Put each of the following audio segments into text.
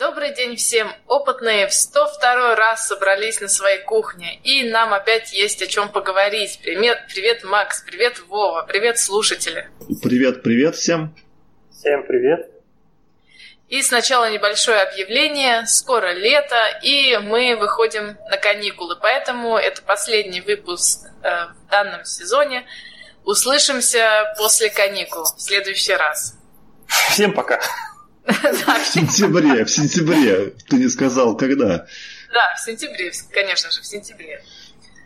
Добрый день всем! Опытные в 102 раз собрались на своей кухне, и нам опять есть о чем поговорить. Привет, привет, Макс, привет, Вова, привет, слушатели. Привет, привет всем. Всем привет. И сначала небольшое объявление. Скоро лето, и мы выходим на каникулы, поэтому это последний выпуск э, в данном сезоне. Услышимся после каникул в следующий раз. Всем пока. В сентябре, в сентябре. Ты не сказал, когда. Да, в сентябре, конечно же, в сентябре.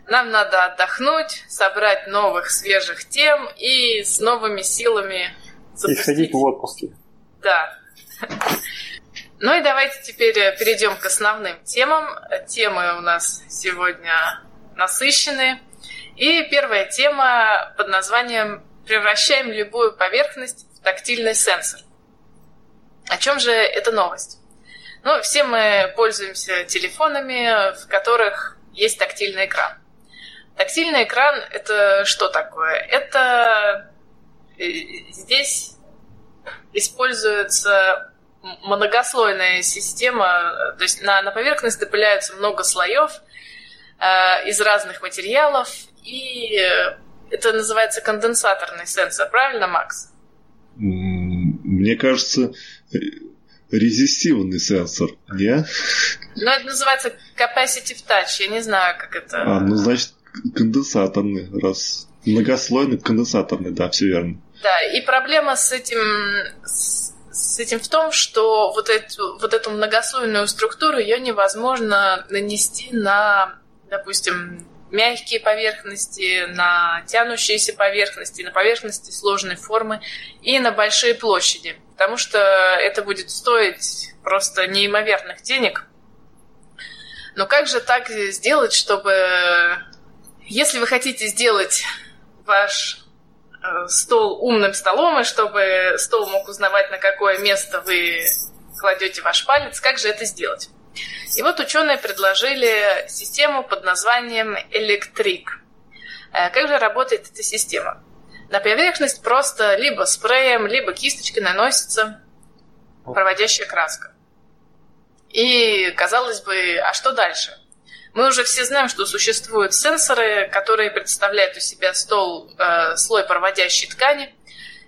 Нам надо отдохнуть, собрать новых свежих тем и с новыми силами запустить. И сходить в отпуске. Да. Ну и давайте теперь перейдем к основным темам. Темы у нас сегодня насыщенные. И первая тема под названием «Превращаем любую поверхность в тактильный сенсор». О чем же эта новость? Ну, все мы пользуемся телефонами, в которых есть тактильный экран. Тактильный экран – это что такое? Это э, здесь используется многослойная система, то есть на, на поверхность допыляются много слоев э, из разных материалов, и это называется конденсаторный сенсор, правильно, Макс? Мне кажется, резистивный сенсор, не? Ну, это называется capacitive touch, я не знаю, как это... А, ну, значит, конденсаторный, раз многослойный конденсаторный, да, все верно. Да, и проблема с этим, с, с этим в том, что вот эту, вот эту многослойную структуру ее невозможно нанести на, допустим, мягкие поверхности, на тянущиеся поверхности, на поверхности сложной формы и на большие площади. Потому что это будет стоить просто неимоверных денег. Но как же так сделать, чтобы... Если вы хотите сделать ваш э, стол умным столом, и чтобы стол мог узнавать, на какое место вы кладете ваш палец, как же это сделать? И вот ученые предложили систему под названием Электрик. Как же работает эта система? На поверхность просто либо спреем, либо кисточкой наносится проводящая краска. И, казалось бы, а что дальше? Мы уже все знаем, что существуют сенсоры, которые представляют у себя стол, э, слой проводящей ткани –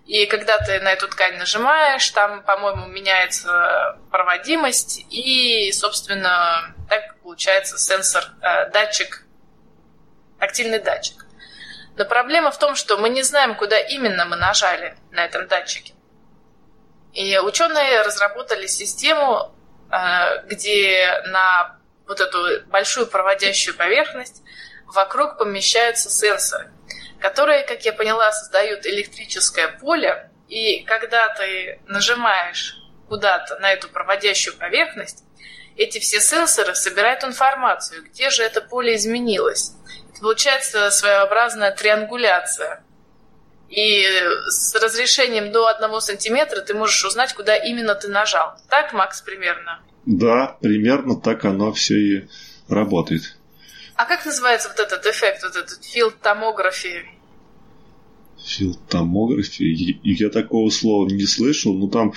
и когда ты на эту ткань нажимаешь, там, по-моему, меняется проводимость, и, собственно, так получается сенсор, э, датчик, тактильный датчик. Но проблема в том, что мы не знаем, куда именно мы нажали на этом датчике. И ученые разработали систему, э, где на вот эту большую проводящую поверхность вокруг помещаются сенсоры которые, как я поняла, создают электрическое поле, и когда ты нажимаешь куда-то на эту проводящую поверхность, эти все сенсоры собирают информацию, где же это поле изменилось. Это получается своеобразная триангуляция. И с разрешением до одного сантиметра ты можешь узнать, куда именно ты нажал. Так, Макс, примерно? Да, примерно так оно все и работает. А как называется вот этот эффект, вот этот филд томографии? Филд томографии? Я такого слова не слышал, но там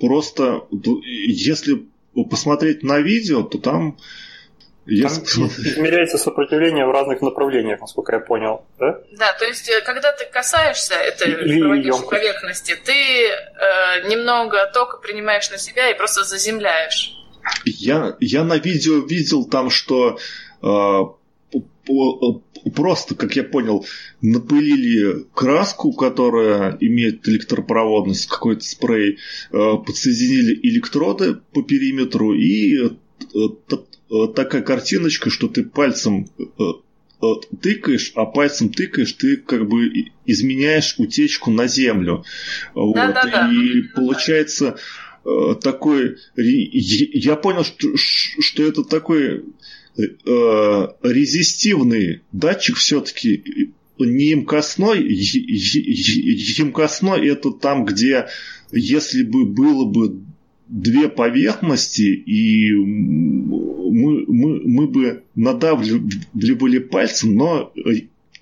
просто, если посмотреть на видео, то там если... Там измеряется сопротивление в разных направлениях, насколько я понял, да? Да, то есть, э, когда ты касаешься этой поверхности, ты э, немного тока принимаешь на себя и просто заземляешь. Я, я на видео видел там, что э, просто, как я понял, напылили краску, которая имеет электропроводность, какой-то спрей, э, подсоединили электроды по периметру и э, э, такая картиночка, что ты пальцем тыкаешь, а пальцем тыкаешь, ты как бы изменяешь утечку на землю. Да, вот. да, да. И получается Э, такой... Я понял, что, что это такой э, резистивный датчик все-таки не емкостной. Емкостной это там, где если бы было бы две поверхности, и мы, мы, мы бы надавливали пальцем, но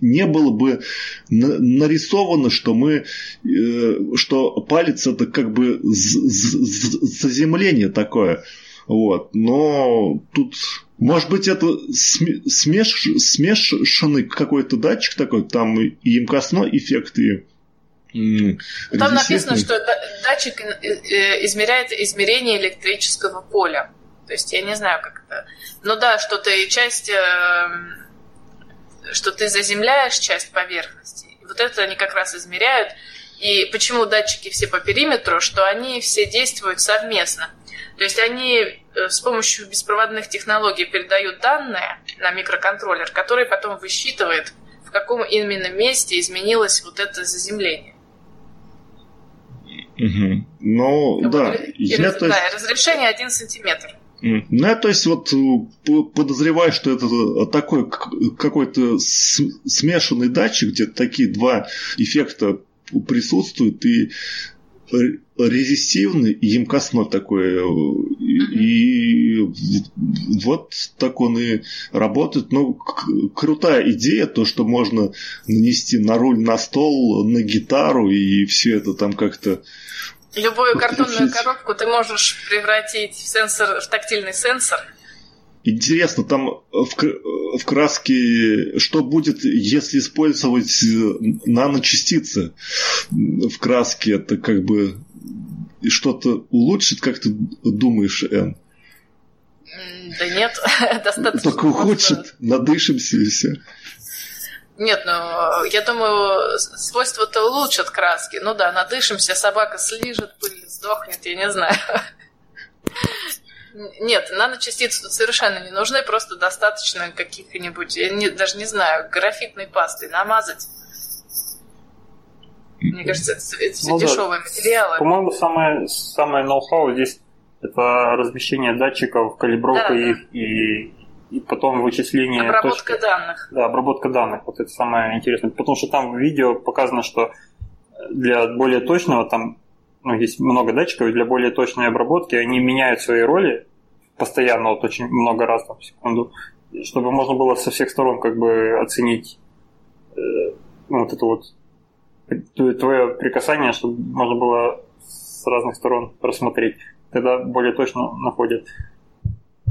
не было бы нарисовано, что мы, э, что палец это как бы заземление такое. Вот. Но тут, может быть, это смеш, смешанный какой-то датчик такой, там и емкостной эффект, и там написано, что датчик э, э, измеряет измерение электрического поля. То есть я не знаю, как это. Ну да, что ты часть, что ты заземляешь часть поверхности. И вот это они как раз измеряют. И почему датчики все по периметру, что они все действуют совместно. То есть они э, с помощью беспроводных технологий передают данные на микроконтроллер, который потом высчитывает, в каком именно месте изменилось вот это заземление. Угу. Ну, да. И, я, раз, то есть... Да, разрешение 1 сантиметр. Ну, я, то есть, вот подозреваю, что это такой какой-то смешанный датчик, где такие два эффекта присутствуют, и резистивный и емкостной такой. И, вот так он и работает. Ну, крутая идея, то, что можно нанести на руль на стол, на гитару, и все это там как-то Любую картонную коробку ты можешь превратить в сенсор, в тактильный сенсор. Интересно, там в, в краске, что будет, если использовать наночастицы в краске? Это как бы что-то улучшит, как ты думаешь, Эн? Да нет, достаточно. Только ухудшит, надышимся и все. Нет, ну, я думаю, свойства-то улучшат краски. Ну да, надышимся, собака слижет, пыль сдохнет, я не знаю. Нет, наночастицы тут совершенно не нужны, просто достаточно каких-нибудь, я не, даже не знаю, графитной пастой намазать. Мне кажется, это, это все ну, дешевые да. материалы. По-моему, самое, самое ноу-хау здесь это размещение датчиков, калибровка да, их да. и и потом вычисление... Обработка точки. данных. Да, обработка данных. Вот это самое интересное. Потому что там в видео показано, что для более точного, там ну, есть много датчиков, для более точной обработки они меняют свои роли постоянно, вот очень много раз там, в секунду, чтобы можно было со всех сторон как бы оценить э, ну, вот это вот твое прикасание, чтобы можно было с разных сторон рассмотреть. Тогда более точно находят.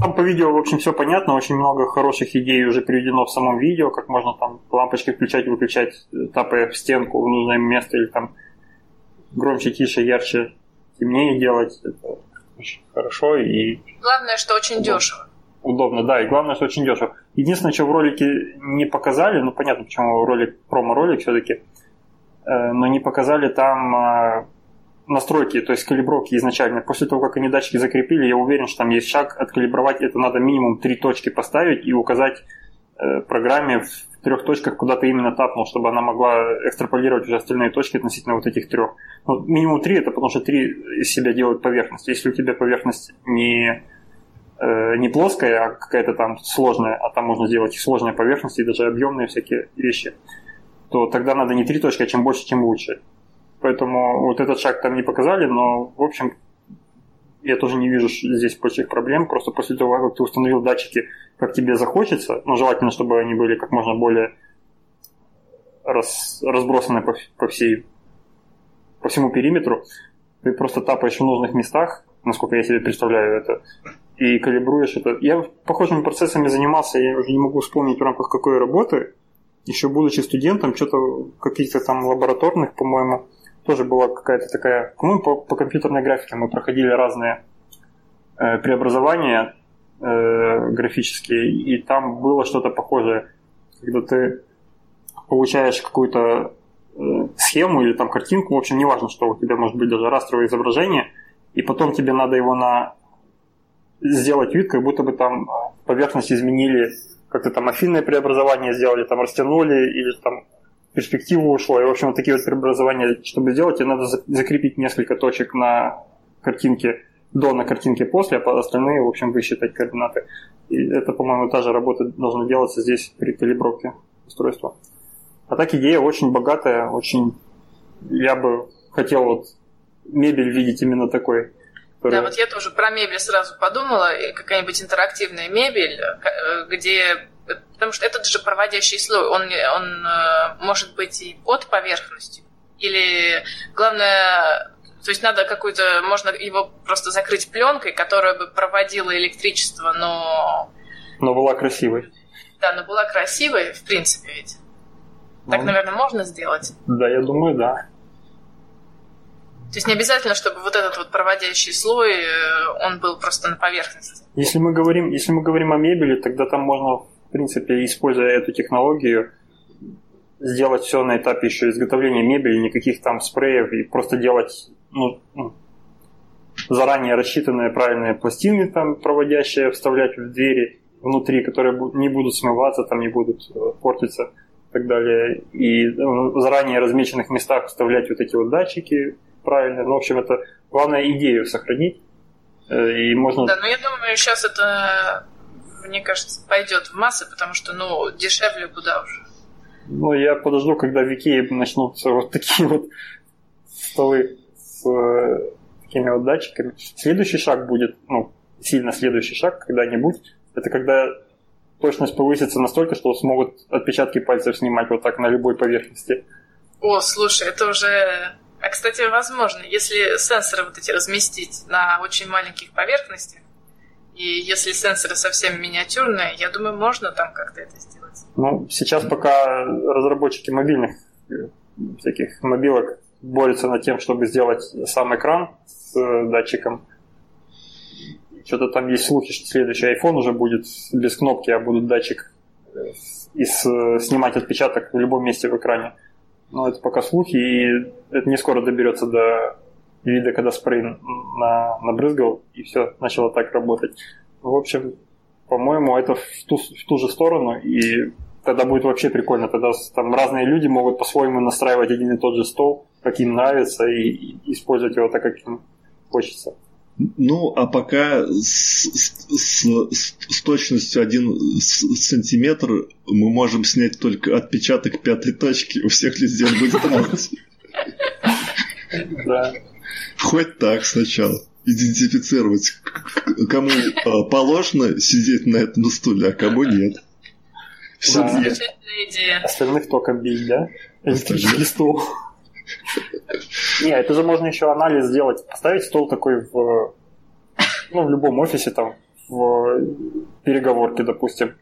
Там по видео, в общем, все понятно, очень много хороших идей уже приведено в самом видео, как можно там лампочки включать, выключать, тапая в стенку в нужное место, или там громче, тише, ярче, темнее делать. Это очень хорошо и... Главное, что очень удобно. дешево. Удобно, да, и главное, что очень дешево. Единственное, что в ролике не показали, ну понятно, почему ролик, промо-ролик все-таки, э, но не показали там а, настройки, то есть калибровки изначально. После того, как они датчики закрепили, я уверен, что там есть шаг откалибровать. Это надо минимум три точки поставить и указать э, программе в трех точках, куда ты именно тапнул, чтобы она могла экстраполировать уже остальные точки относительно вот этих трех. Ну, минимум три это потому что три из себя делают поверхность. Если у тебя поверхность не, э, не плоская, а какая-то там сложная, а там можно сделать и сложные поверхности, и даже объемные всякие вещи, то тогда надо не три точки, а чем больше, тем лучше. Поэтому вот этот шаг там не показали, но, в общем, я тоже не вижу здесь больших проблем. Просто после того, как ты установил датчики, как тебе захочется, ну, желательно, чтобы они были как можно более раз, разбросаны по, по, всей, по всему периметру, ты просто тапаешь в нужных местах, насколько я себе представляю это, и калибруешь это. Я похожими процессами занимался, я уже не могу вспомнить в рамках какой работы, еще будучи студентом, что-то каких-то там лабораторных, по-моему, тоже была какая-то такая... По-моему, по, по компьютерной графике мы проходили разные э, преобразования э, графические, и там было что-то похожее, когда ты получаешь какую-то э, схему или там картинку, в общем, неважно, что у тебя может быть даже растровое изображение, и потом тебе надо его на сделать вид, как будто бы там поверхность изменили, как-то там афинное преобразование сделали, там растянули или там перспективу ушло. И, в общем, вот такие вот преобразования, чтобы сделать, тебе надо закрепить несколько точек на картинке до на картинке после, а остальные, в общем, высчитать координаты. И это, по-моему, та же работа должна делаться здесь при калибровке устройства. А так идея очень богатая, очень... Я бы хотел вот мебель видеть именно такой. Который... Да, вот я тоже про мебель сразу подумала. Какая-нибудь интерактивная мебель, э, где Потому что этот же проводящий слой, он, он может быть и под поверхностью. Или, главное, то есть надо какую-то, можно его просто закрыть пленкой, которая бы проводила электричество, но... Но была красивой. Да, но была красивой, в принципе, ведь. Так, ну, наверное, можно сделать? Да, я думаю, да. То есть не обязательно, чтобы вот этот вот проводящий слой, э, он был просто на поверхности. Если мы говорим, если мы говорим о мебели, тогда там можно, принципе, используя эту технологию, сделать все на этапе еще изготовления мебели, никаких там спреев, и просто делать ну, ну заранее рассчитанные правильные пластины там проводящие, вставлять в двери внутри, которые не будут смываться, там не будут э, портиться и так далее. И ну, в заранее размеченных местах вставлять вот эти вот датчики правильно. Ну, в общем, это главное идею сохранить. Э, и можно... Да, но я думаю, сейчас это, мне кажется, пойдет в массы, потому что, ну, дешевле куда уже. Ну, я подожду, когда в Икее начнутся вот такие вот столы с э, такими вот датчиками. Следующий шаг будет, ну, сильно следующий шаг когда-нибудь, это когда точность повысится настолько, что смогут отпечатки пальцев снимать вот так на любой поверхности. О, слушай, это уже... А, кстати, возможно, если сенсоры вот эти разместить на очень маленьких поверхностях, и если сенсоры совсем миниатюрные, я думаю, можно там как-то это сделать. Ну, сейчас пока разработчики мобильных э, всяких мобилок борются над тем, чтобы сделать сам экран с э, датчиком. Что-то там есть слухи, что следующий iPhone уже будет без кнопки, а будет датчик э, и снимать отпечаток в любом месте в экране. Но это пока слухи, и это не скоро доберется до вида, когда спрей на, набрызгал, и все, начало так работать. В общем, по-моему, это в ту, в ту же сторону, и тогда будет вообще прикольно. Тогда там разные люди могут по-своему настраивать один и тот же стол, как им нравится, и, и использовать его так, как им хочется. Ну, а пока с, с, с, с точностью 1 сантиметр мы можем снять только отпечаток пятой точки. У всех везде будет равность. Да. Хоть так сначала идентифицировать, кому а, положено сидеть на этом стуле, а кому нет. Все да. Остальных только бить, да? Электрический стул. Не, это же можно еще анализ сделать. Поставить стол такой в, ну, в любом офисе, там, в переговорке, допустим.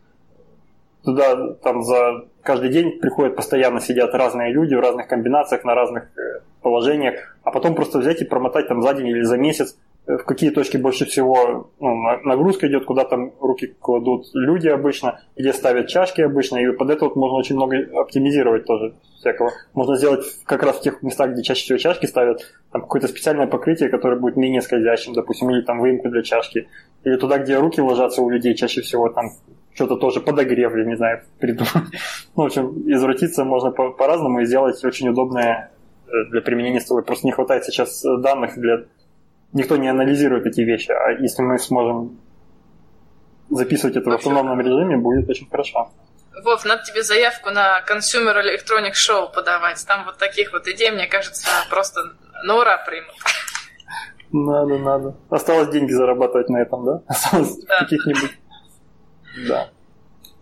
Туда там за каждый день приходят постоянно сидят разные люди в разных комбинациях, на разных э, положениях, а потом просто взять и промотать там за день или за месяц Э, в какие точки больше всего ну, нагрузка идет, куда там руки кладут люди обычно, где ставят чашки обычно, и под это вот можно очень много оптимизировать тоже всякого. Можно сделать как раз в тех местах, где чаще всего чашки ставят, там какое-то специальное покрытие, которое будет менее скользящим, допустим, или там выемку для чашки. Или туда, где руки ложатся у людей, чаще всего там что-то тоже подогрев, не знаю, придумать. Ну, в общем, извратиться можно по- по-разному и сделать очень удобное э, для применения с тобой. Просто не хватает сейчас данных для никто не анализирует эти вещи, а если мы сможем записывать это в автономном режиме, будет очень хорошо. Вов, надо тебе заявку на Consumer Electronic Show подавать. Там вот таких вот идей, мне кажется, просто на ура примут. Надо, надо. Осталось деньги зарабатывать на этом, да? Осталось да. каких-нибудь. Да.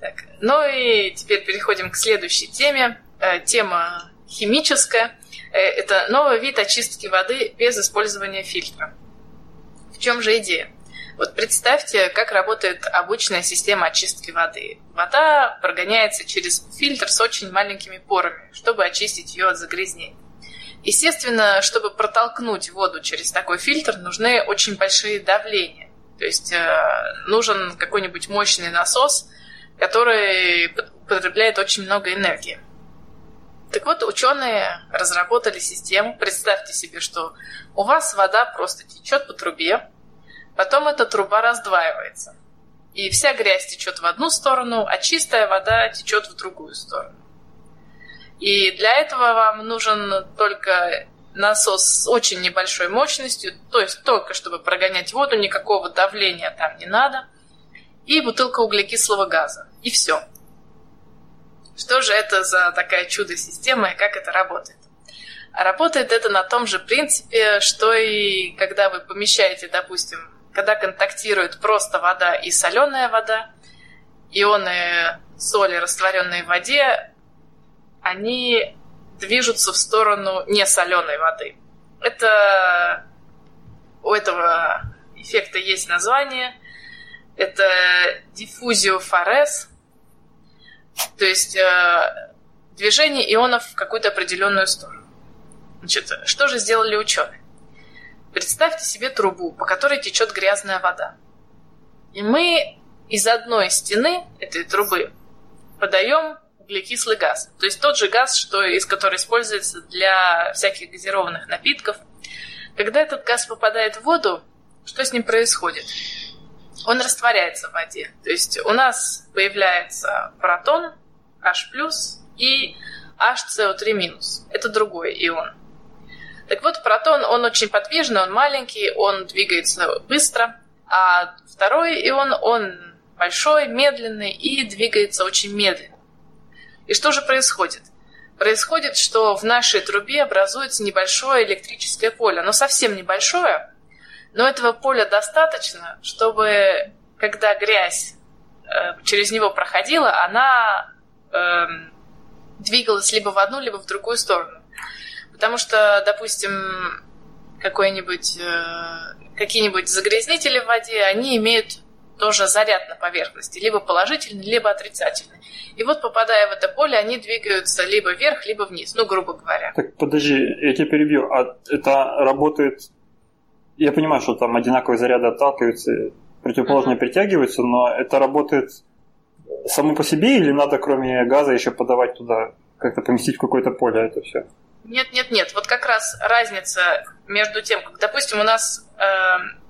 Так, ну и теперь переходим к следующей теме. Э, тема химическая. Э, это новый вид очистки воды без использования фильтра. В чем же идея? Вот представьте, как работает обычная система очистки воды. Вода прогоняется через фильтр с очень маленькими порами, чтобы очистить ее от загрязнений. Естественно, чтобы протолкнуть воду через такой фильтр, нужны очень большие давления. То есть э, нужен какой-нибудь мощный насос, который потребляет очень много энергии. Так вот, ученые разработали систему. Представьте себе, что у вас вода просто течет по трубе, потом эта труба раздваивается. И вся грязь течет в одну сторону, а чистая вода течет в другую сторону. И для этого вам нужен только насос с очень небольшой мощностью, то есть только чтобы прогонять воду, никакого давления там не надо, и бутылка углекислого газа. И все. Что же это за такая чудо-система и как это работает? А работает это на том же принципе, что и когда вы помещаете, допустим, когда контактирует просто вода и соленая вода, ионы соли, растворенные в воде, они движутся в сторону несоленой воды. Это у этого эффекта есть название. Это диффузио форес, то есть э, движение ионов в какую-то определенную сторону. Значит, что же сделали ученые? Представьте себе трубу, по которой течет грязная вода. И мы из одной стены этой трубы подаем углекислый газ. То есть тот же газ, что, из который используется для всяких газированных напитков. Когда этот газ попадает в воду, что с ним происходит? Он растворяется в воде. То есть у нас появляется протон H+, и HCO3-. Это другой ион. Так вот, протон, он очень подвижный, он маленький, он двигается быстро, а второй ион, он большой, медленный и двигается очень медленно. И что же происходит? Происходит, что в нашей трубе образуется небольшое электрическое поле. Оно совсем небольшое, но этого поля достаточно, чтобы когда грязь э, через него проходила, она э, двигалась либо в одну, либо в другую сторону. Потому что, допустим, какой-нибудь, э, какие-нибудь загрязнители в воде, они имеют тоже заряд на поверхности, либо положительный, либо отрицательный. И вот, попадая в это поле, они двигаются либо вверх, либо вниз, ну, грубо говоря. Так, подожди, я тебя перебью. А это работает... Я понимаю, что там одинаковые заряды отталкиваются, противоположные mm-hmm. притягиваются, но это работает само по себе или надо, кроме газа, еще подавать туда, как-то поместить в какое-то поле это все? Нет, нет, нет. Вот как раз разница между тем, как, допустим, у нас, э,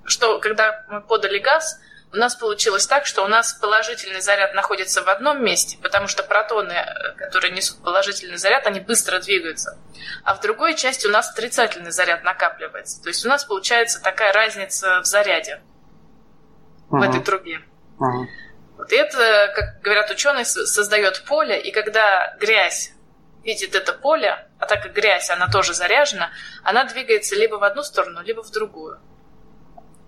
что когда мы подали газ, у нас получилось так, что у нас положительный заряд находится в одном месте, потому что протоны, э, которые несут положительный заряд, они быстро двигаются. А в другой части у нас отрицательный заряд накапливается. То есть у нас получается такая разница в заряде uh-huh. в этой трубе. Uh-huh. Вот и это, как говорят ученые, создает поле, и когда грязь видит это поле, а так как грязь, она тоже заряжена, она двигается либо в одну сторону, либо в другую.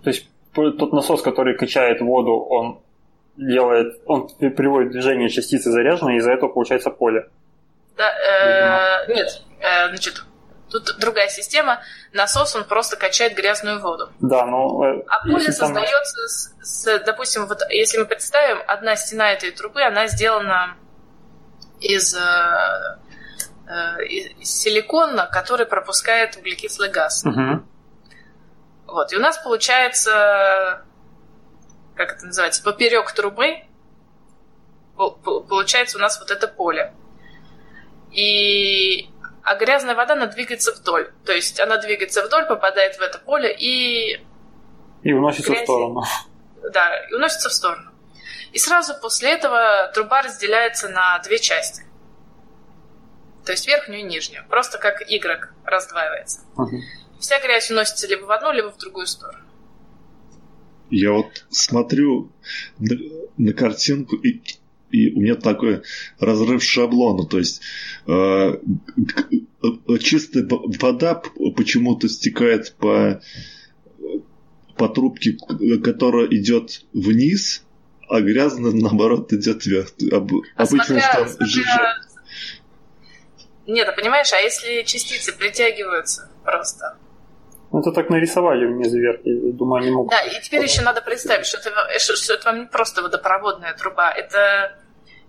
То есть тот насос, который качает воду, он делает, он приводит в движение частицы заряженные, и из-за этого получается поле. Да, э, нет, э, значит, тут другая система. Насос, он просто качает грязную воду. Да, но... Э, а поле создается, там... с, с, допустим, вот если мы представим, одна стена этой трубы, она сделана из, э, э, из силикона, который пропускает углекислый газ. Угу. Вот, и у нас получается, как это называется, поперек трубы получается у нас вот это поле. И а грязная вода, она двигается вдоль. То есть она двигается вдоль, попадает в это поле и... И уносится грязь... в сторону. Да, и уносится в сторону. И сразу после этого труба разделяется на две части. То есть верхнюю и нижнюю. Просто как Y раздваивается. Uh-huh вся грязь уносится либо в одну, либо в другую сторону. Я вот смотрю на, на картинку, и, и у меня такой разрыв шаблона. То есть э, чистая вода почему-то стекает по, по трубке, которая идет вниз, а грязная, наоборот, идет вверх. Об, а обычно смотря, там смотря... Нет, а понимаешь, а если частицы притягиваются просто, это так нарисовали вниз вверх, я думаю, они могут... Да, и теперь еще надо представить, что это, что это вам не просто водопроводная труба, это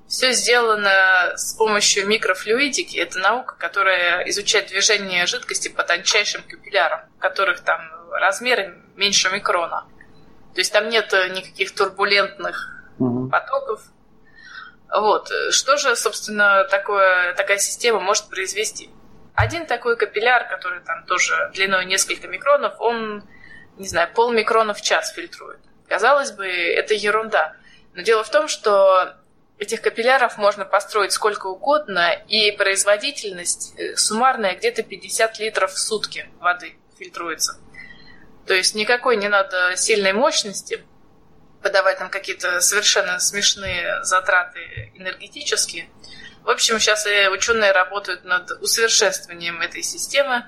все сделано с помощью микрофлюидики. Это наука, которая изучает движение жидкости по тончайшим капиллярам, которых там размеры меньше микрона. То есть там нет никаких турбулентных угу. потоков. Вот. Что же, собственно, такое, такая система может произвести? Один такой капилляр, который там тоже длиной несколько микронов, он, не знаю, полмикрона в час фильтрует. Казалось бы, это ерунда. Но дело в том, что этих капилляров можно построить сколько угодно, и производительность э, суммарная где-то 50 литров в сутки воды фильтруется. То есть никакой не надо сильной мощности, подавать там какие-то совершенно смешные затраты энергетические – в общем, сейчас ученые работают над усовершенствованием этой системы.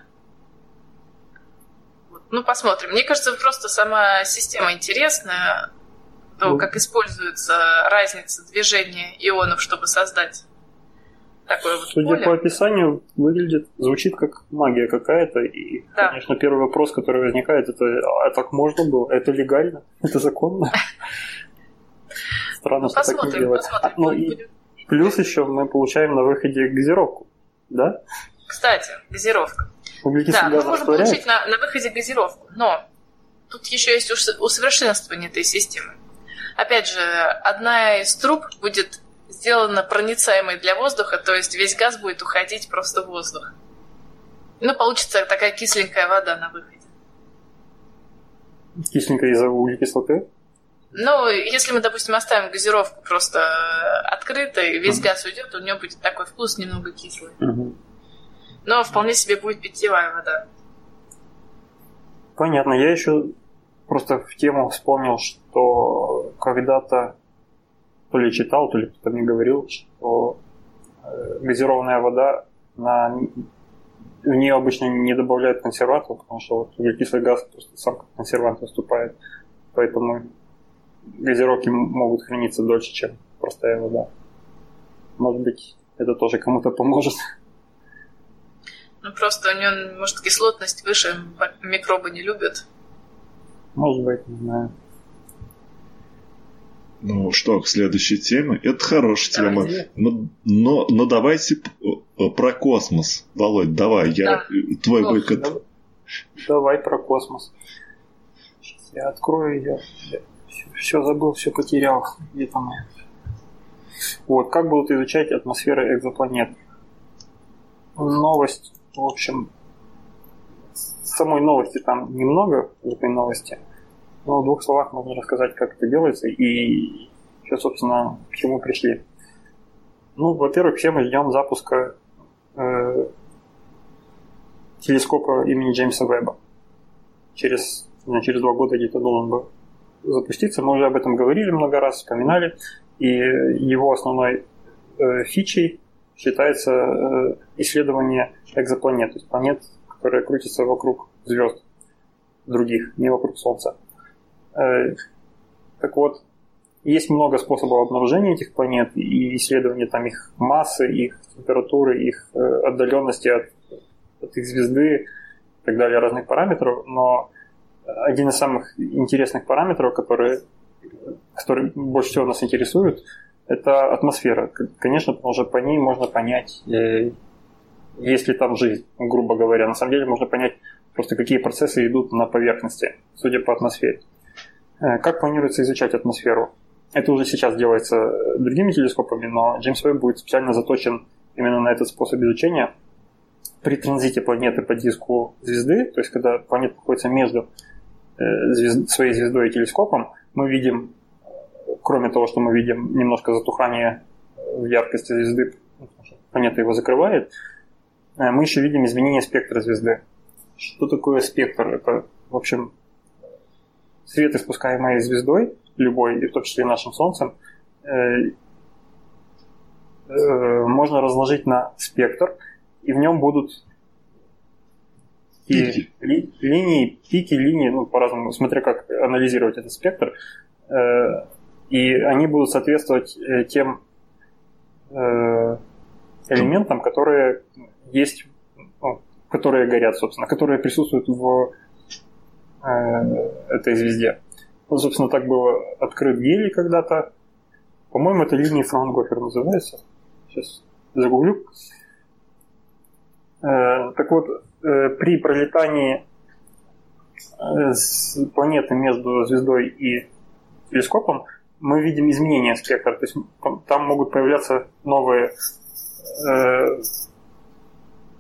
Ну, посмотрим. Мне кажется, просто сама система интересная. то, ну. как используется разница движения ионов, чтобы создать такое вот Судя поле. по описанию, выглядит, звучит как магия какая-то. И, да. конечно, первый вопрос, который возникает, это а так можно было? Это легально? Это законно? Странно, что так не делать. Ну, и плюс еще мы получаем на выходе газировку, да? Кстати, газировка. Да, мы можем получить на, на выходе газировку, но тут еще есть усовершенствование этой системы. Опять же, одна из труб будет сделана проницаемой для воздуха, то есть весь газ будет уходить просто в воздух. Ну, получится такая кисленькая вода на выходе. Кисленькая из-за углекислоты? Ну, если мы, допустим, оставим газировку просто открытой, весь газ уйдет, у нее будет такой вкус немного кислый. Но вполне себе будет питьевая вода. Понятно. Я еще просто в тему вспомнил, что когда-то то ли читал, то ли кто-то мне говорил, что э, газированная вода, на... в нее обычно не добавляют консервантов, потому что вот углекислый газ просто сам как консервант выступает. Поэтому газировки могут храниться дольше, чем простая вода. Может быть, это тоже кому-то поможет. Ну, просто у нее, может, кислотность выше, микробы не любят. Может быть, не знаю. Ну что, к следующей теме. Это хорошая тема. Но, но, но давайте про космос. Володь, давай, я да. твой Ох, выход. Давай про космос. Сейчас я открою ее. Я все, все забыл, все потерял. Где там Вот, как будут изучать атмосферы экзопланет? Новость, в общем, самой новости там немного в этой новости – но в двух словах можно рассказать, как это делается и что, собственно, к чему пришли. Ну, во-первых, все мы ждем запуска э, телескопа имени Джеймса Веба. Через, не, через два года где-то должен был запуститься. Мы уже об этом говорили много раз, вспоминали. И его основной э, фичей считается э, исследование экзопланет, то есть планет, которые крутятся вокруг звезд других, не вокруг Солнца. Э, так вот, есть много способов обнаружения этих планет и исследования там их массы, их температуры, их э, отдаленности от, от их звезды и так далее, разных параметров, но один из самых интересных параметров, который, который больше всего нас интересует, это атмосфера. Конечно, потому что по ней можно понять, э, есть ли там жизнь, грубо говоря. На самом деле можно понять просто, какие процессы идут на поверхности, судя по атмосфере. Э, как планируется изучать атмосферу? Это уже сейчас делается э, другими телескопами, но Джеймс Веб будет специально заточен именно на этот способ изучения. При транзите планеты по диску звезды, то есть когда планета находится между звезд, своей звездой и телескопом, мы видим, кроме того, что мы видим немножко затухание в яркости звезды, планета его закрывает, мы еще видим изменение спектра звезды. Что такое спектр? Это, в общем, свет, испускаемый звездой, любой, и в том числе и нашим Солнцем, э, э, можно разложить на спектр, и в нем будут и ли, линии, пики, линии, ну, по-разному, смотря как анализировать этот спектр, э, и они будут соответствовать тем элементам, которые есть, ну, которые горят, собственно, которые присутствуют в Э, этой звезде. Ну, собственно, так было открыт гелий когда-то. По-моему, это линия Фраунгофер называется. Сейчас загуглю. Э, так вот, э, при пролетании с планеты между звездой и телескопом мы видим изменения спектра. То есть там могут появляться новые,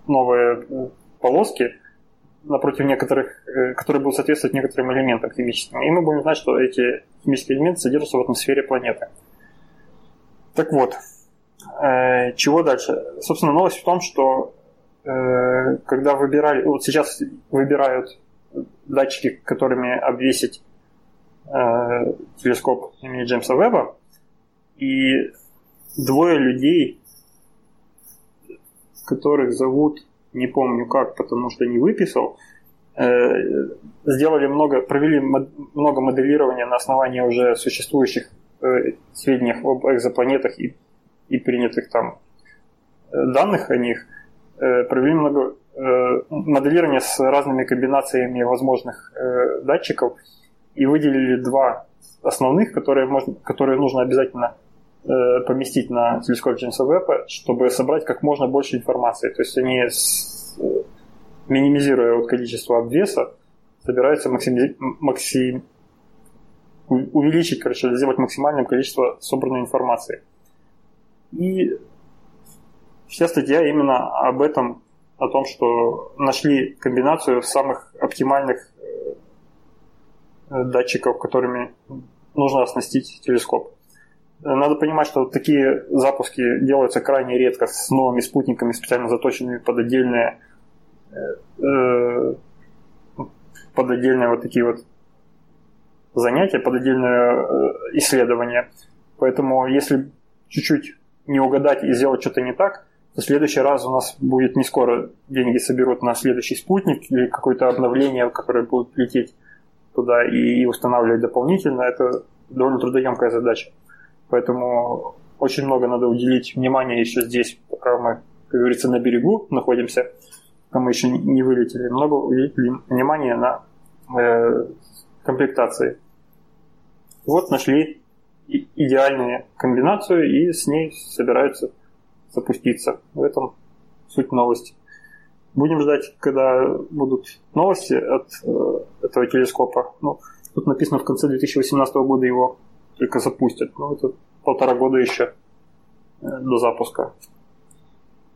новые полоски, напротив некоторых, э, которые будут соответствовать некоторым элементам химическим. И мы будем знать, что эти химические элементы содержатся в атмосфере планеты. Так вот, э, чего дальше? Собственно, новость в том, что э, когда выбирали, вот сейчас выбирают датчики, которыми обвесить телескоп имени Джеймса Веба, и двое людей, которых зовут не помню как, потому что не выписал, Э, сделали много, провели много моделирования на основании уже существующих э, сведений об экзопланетах и, и принятых там э, данных о них. Провели много моделирования с разными комбинациями возможных датчиков и выделили два основных, которые, можно, которые нужно обязательно поместить на телескоп Джеймса Веба, чтобы собрать как можно больше информации. То есть они минимизируя вот количество обвеса, собирается максим... максим... увеличить, короче, сделать максимальное количество собранной информации. И вся статья именно об этом, о том, что нашли комбинацию самых оптимальных э, датчиков, которыми нужно оснастить телескоп. Надо понимать, что такие запуски делаются крайне редко с новыми спутниками, специально заточенными под отдельные Э, под отдельные вот такие вот занятия, под отдельное э, исследование. Поэтому если чуть-чуть не угадать и сделать что-то не так, в следующий раз у нас будет не скоро деньги соберут на следующий спутник или какое-то обновление, которое будет лететь туда и, устанавливать дополнительно. Это довольно трудоемкая задача. Поэтому очень много надо уделить внимания еще здесь, пока мы, как говорится, на берегу находимся – пока мы еще не вылетели, много уделили внимания на э, комплектации. Вот нашли идеальную комбинацию и с ней собираются запуститься. В этом суть новости. Будем ждать, когда будут новости от э, этого телескопа. Ну, тут написано в конце 2018 года его только запустят. Ну, это полтора года еще э, до запуска.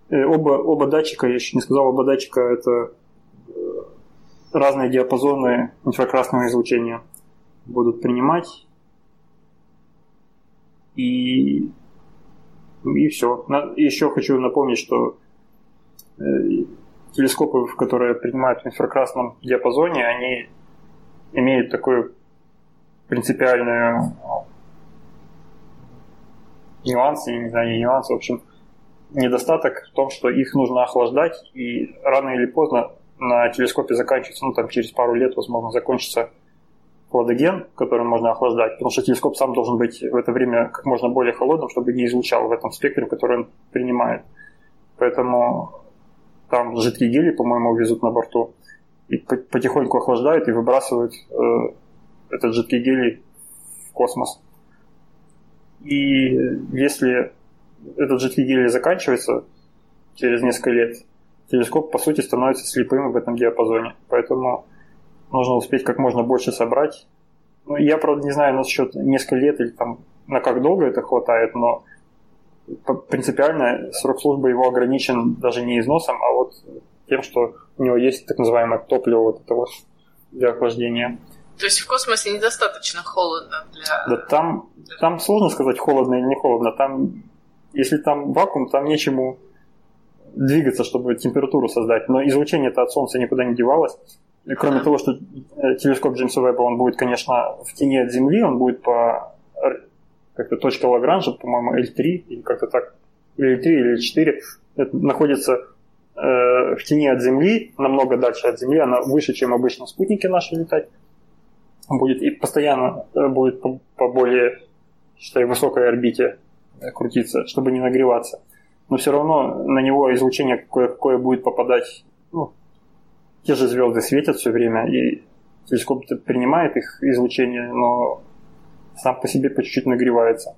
Э, оба, оба датчика, я еще не сказал, оба датчика это э, разные диапазоны инфракрасного излучения будут принимать. И, и все. Еще хочу напомнить, что э, телескопы, которые принимают в инфракрасном диапазоне, они имеют такой принципиальный нюанс, я не знаю, не нюанс, в общем, недостаток в том, что их нужно охлаждать, и рано или поздно на телескопе заканчивается, ну там через пару лет, возможно, закончится хладоген, который можно охлаждать, потому что телескоп сам должен быть в это время как можно более холодным, чтобы не излучал в этом спектре, который он принимает. Поэтому там жидкие гели, по-моему, везут на борту, и потихоньку охлаждают и выбрасывают э, этот жидкий гелий в космос. И если этот жидкий гелий заканчивается через несколько лет, телескоп, по сути, становится слепым в этом диапазоне. Поэтому нужно успеть как можно больше собрать. Ну, я, правда, не знаю насчет несколько лет или там на как долго это хватает, но принципиально срок службы его ограничен даже не износом, а вот тем, что у него есть так называемое топливо вот этого для охлаждения. То есть в космосе недостаточно холодно для... Да там, там сложно сказать, холодно или не холодно. Там если там вакуум, там нечему двигаться, чтобы температуру создать. Но излучение-то от Солнца никуда не девалось. И кроме того, что э, телескоп Джеймса Веба, он будет, конечно, в тени от Земли, он будет по как-то точка Лагранжа, по-моему, L3, или как-то так, или L3, или L4, это находится э, в тени от Земли, намного дальше от Земли, она выше, чем обычно спутники наши летать. Будет и постоянно э, будет по, по более, считай, высокой орбите крутиться, чтобы не нагреваться. Но все равно на него излучение какое-какое будет попадать. Ну, те же звезды светят все время, и телескоп принимает их излучение, но сам по себе по чуть-чуть нагревается.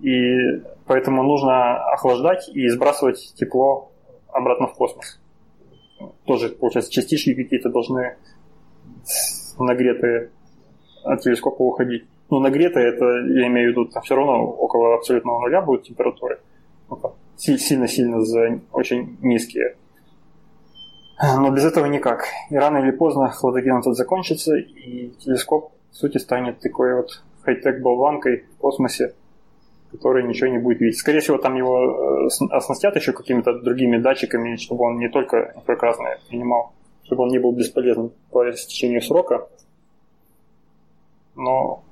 И поэтому нужно охлаждать и сбрасывать тепло обратно в космос. Тоже, получается, частички какие-то должны нагретые от телескопа уходить. Ну, нагретое, это, я имею в виду, там все равно около абсолютного нуля будет температуры. Ну, сильно-сильно за очень низкие. Но без этого никак. И рано или поздно хладоген этот закончится, и телескоп, в сути, станет такой вот хай-тек болванкой в космосе, который ничего не будет видеть. Скорее всего, там его э, оснастят еще какими-то другими датчиками, чтобы он не только инфракрасное принимал, чтобы он не был бесполезным по истечению срока. Но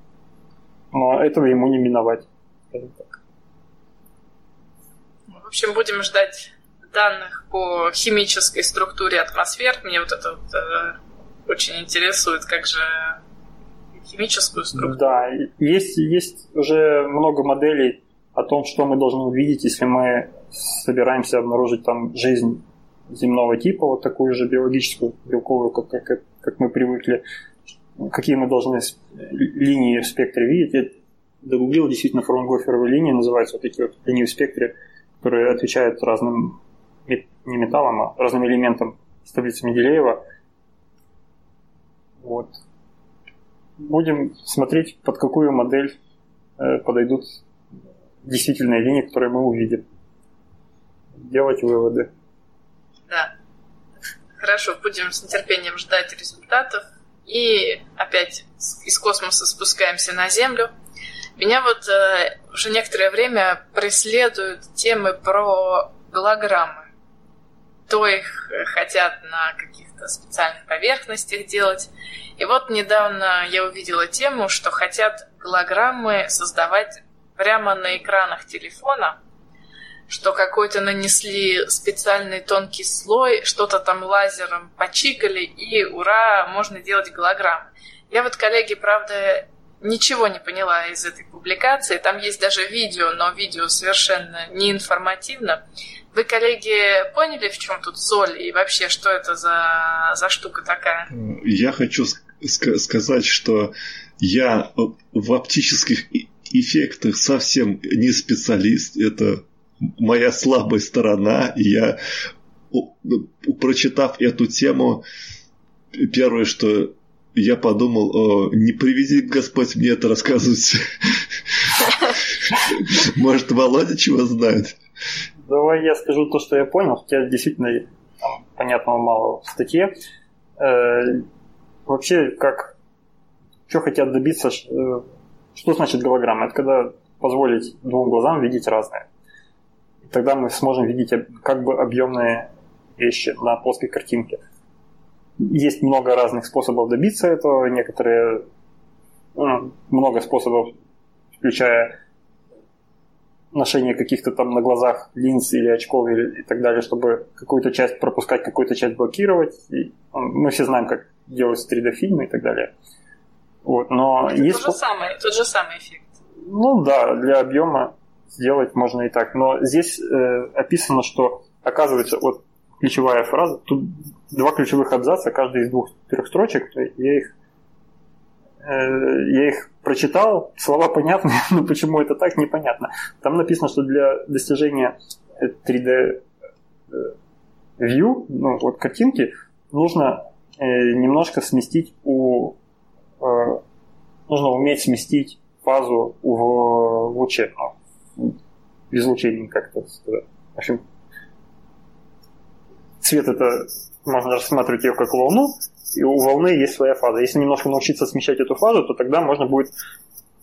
но этого ему не миновать. В общем, будем ждать данных по химической структуре атмосфер. Мне вот это вот, э, очень интересует, как же химическую структуру. Да, есть, есть уже много моделей о том, что мы должны увидеть, если мы собираемся обнаружить там жизнь земного типа, вот такую же биологическую, белковую, как, как, как мы привыкли, какие мы должны линии в спектре видеть. Я догуглил, действительно, фронгоферовые линии называются вот такие вот линии в спектре, которые отвечают разным, не металлам, а разным элементам с таблицы Менделеева. Вот. Будем смотреть, под какую модель э, подойдут действительные линии, которые мы увидим. Делать выводы. Да. Хорошо, будем с нетерпением ждать результатов. И опять из космоса спускаемся на Землю. Меня вот э, уже некоторое время преследуют темы про голограммы. То их хотят на каких-то специальных поверхностях делать. И вот недавно я увидела тему, что хотят голограммы создавать прямо на экранах телефона, что какой-то нанесли специальный тонкий слой, что-то там лазером почикали, и ура, можно делать голограммы. Я вот, коллеги, правда, ничего не поняла из этой публикации. Там есть даже видео, но видео совершенно неинформативно. Вы, коллеги, поняли, в чем тут соль и вообще, что это за, за штука такая? Я хочу ск- сказать, что я в оптических эффектах совсем не специалист. Это моя слабая сторона. И я, прочитав эту тему, первое, что я подумал, не приведи Господь мне это рассказывать. Может, Володя чего знает? Давай я скажу то, что я понял, хотя действительно понятного мало в статье. Э, вообще, как что хотят добиться, э, что значит голограмма? Это когда позволить двум глазам видеть разное. И тогда мы сможем видеть как бы объемные вещи на плоской картинке. Есть много разных способов добиться этого, некоторые ну, много способов, включая ношение каких-то там на глазах линз или очков или, и так далее, чтобы какую-то часть пропускать, какую-то часть блокировать. И, мы все знаем, как делать 3D-фильмы и так далее. Вот, но Это есть... тот, же самый, тот же самый эффект. Ну да, для объема сделать можно и так. Но здесь э, описано, что оказывается, вот ключевая фраза, тут два ключевых абзаца, каждый из двух-трех строчек, я их Э, я их прочитал, слова понятные, но почему это так, непонятно. Там написано, что для достижения 3D э, view, ну, вот картинки, нужно э, немножко сместить у... нужно уметь сместить фазу в луче, ну, в излучении, как это сказать. В общем, цвет это можно рассматривать ее как волну, и у волны есть своя фаза. Если немножко научиться смещать эту фазу, то тогда можно будет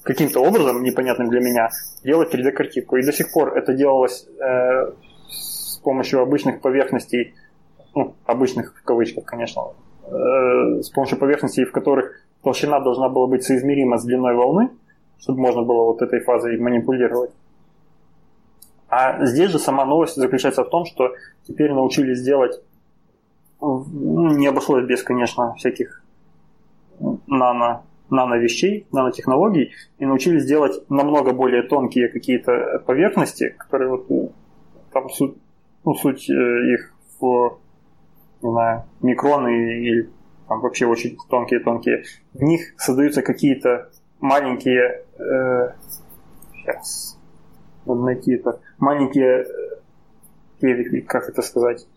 каким-то образом, непонятным для меня, делать 3D-картинку. И до сих пор это делалось э, с помощью обычных поверхностей, ну, обычных в кавычках, конечно, э, с помощью поверхностей, в которых толщина должна была быть соизмерима с длиной волны, чтобы можно было вот этой фазой манипулировать. А здесь же сама новость заключается в том, что теперь научились делать не обошлось без, конечно, всяких нано, нано вещей, нанотехнологий, и научились делать намного более тонкие какие-то поверхности, которые вот ну, там суть, ну, суть э, их в не знаю, микроны или там вообще очень тонкие-тонкие. В них создаются какие-то маленькие э, сейчас найти это маленькие э, как это сказать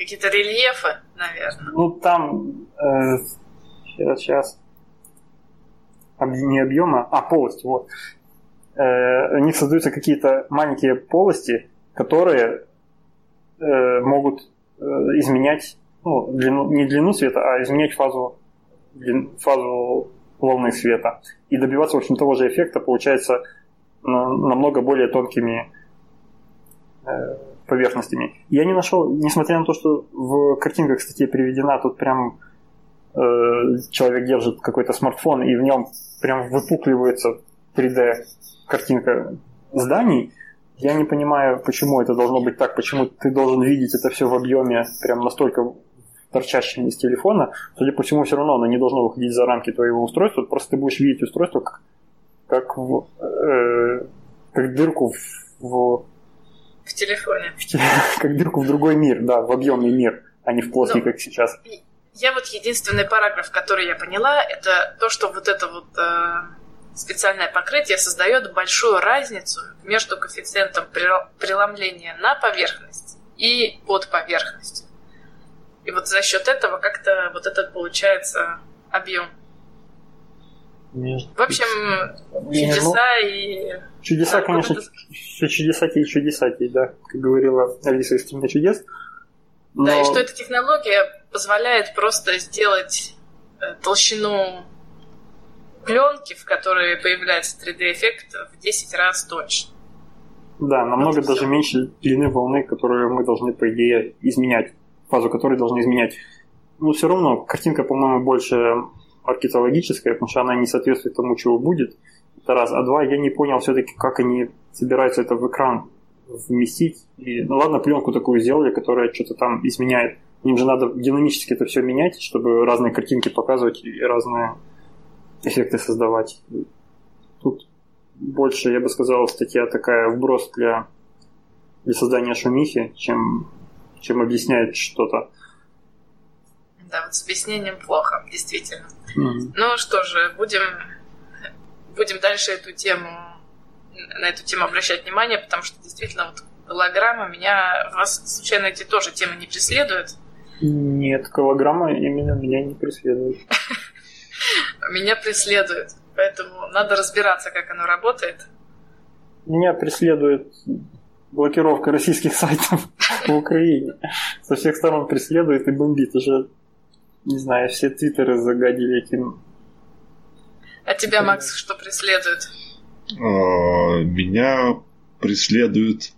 Какие-то рельефы, наверное. Ну, там... Э, сейчас, сейчас. Не объема, а полости, вот. Э, у них создаются какие-то маленькие полости, которые э, могут э, изменять ну, длину, не длину света, а изменять фазу, длин, фазу волны света. И добиваться, в общем, того же эффекта получается на, намного более тонкими э, поверхностями. Я не нашел, несмотря на то, что в картинках, кстати, приведена тут прям э, человек держит какой-то смартфон, и в нем прям выпукливается 3D картинка зданий, я не понимаю, почему это должно быть так, почему ты должен видеть это все в объеме прям настолько торчащим из телефона, судя по всему, все равно оно не должно выходить за рамки твоего устройства, просто ты будешь видеть устройство как, как, в, э, как дырку в, в... В телефоне. В, как дырку в другой мир, да, в объемный мир, а не в плоский, Но... как сейчас. Я вот единственный параграф, который я поняла, это то, что вот это вот э, специальное покрытие создает большую разницу между коэффициентом преломления на поверхность и под поверхностью. И вот за счет этого как-то вот этот получается объем. В общем, чудеса ну, и... Чудеса, конечно, все чудесатей и чудесатей, да, как говорила Алиса из «Страны чудес». Но... Да, и что эта технология позволяет просто сделать э, толщину пленки, в которой появляется 3D-эффект, в 10 раз тоньше. Да, намного вот даже все. меньше длины волны, которую мы должны, по идее, изменять, фазу которой должны изменять. Но все равно картинка, по-моему, больше архитологическая, потому что она не соответствует тому, чего будет. Это раз. А два, я не понял все-таки, как они собираются это в экран вместить. И, ну ладно, пленку такую сделали, которая что-то там изменяет. Им же надо динамически это все менять, чтобы разные картинки показывать и разные эффекты создавать. Тут больше, я бы сказал, статья такая вброс для, для создания шумихи, чем, чем объясняет что-то. Да, вот с объяснением плохо, действительно. Mm-hmm. Ну что же, будем, будем дальше эту тему на эту тему обращать внимание, потому что действительно вот голограмма меня... Вас, случайно, эти тоже темы не преследуют? Нет, голограмма именно меня не преследует. Меня преследует, поэтому надо разбираться, как оно работает. Меня преследует блокировка российских сайтов в Украине. Со всех сторон преследует и бомбит. Уже, не знаю, все твиттеры загадили этим. А тебя, Макс, что преследует? А, меня преследуют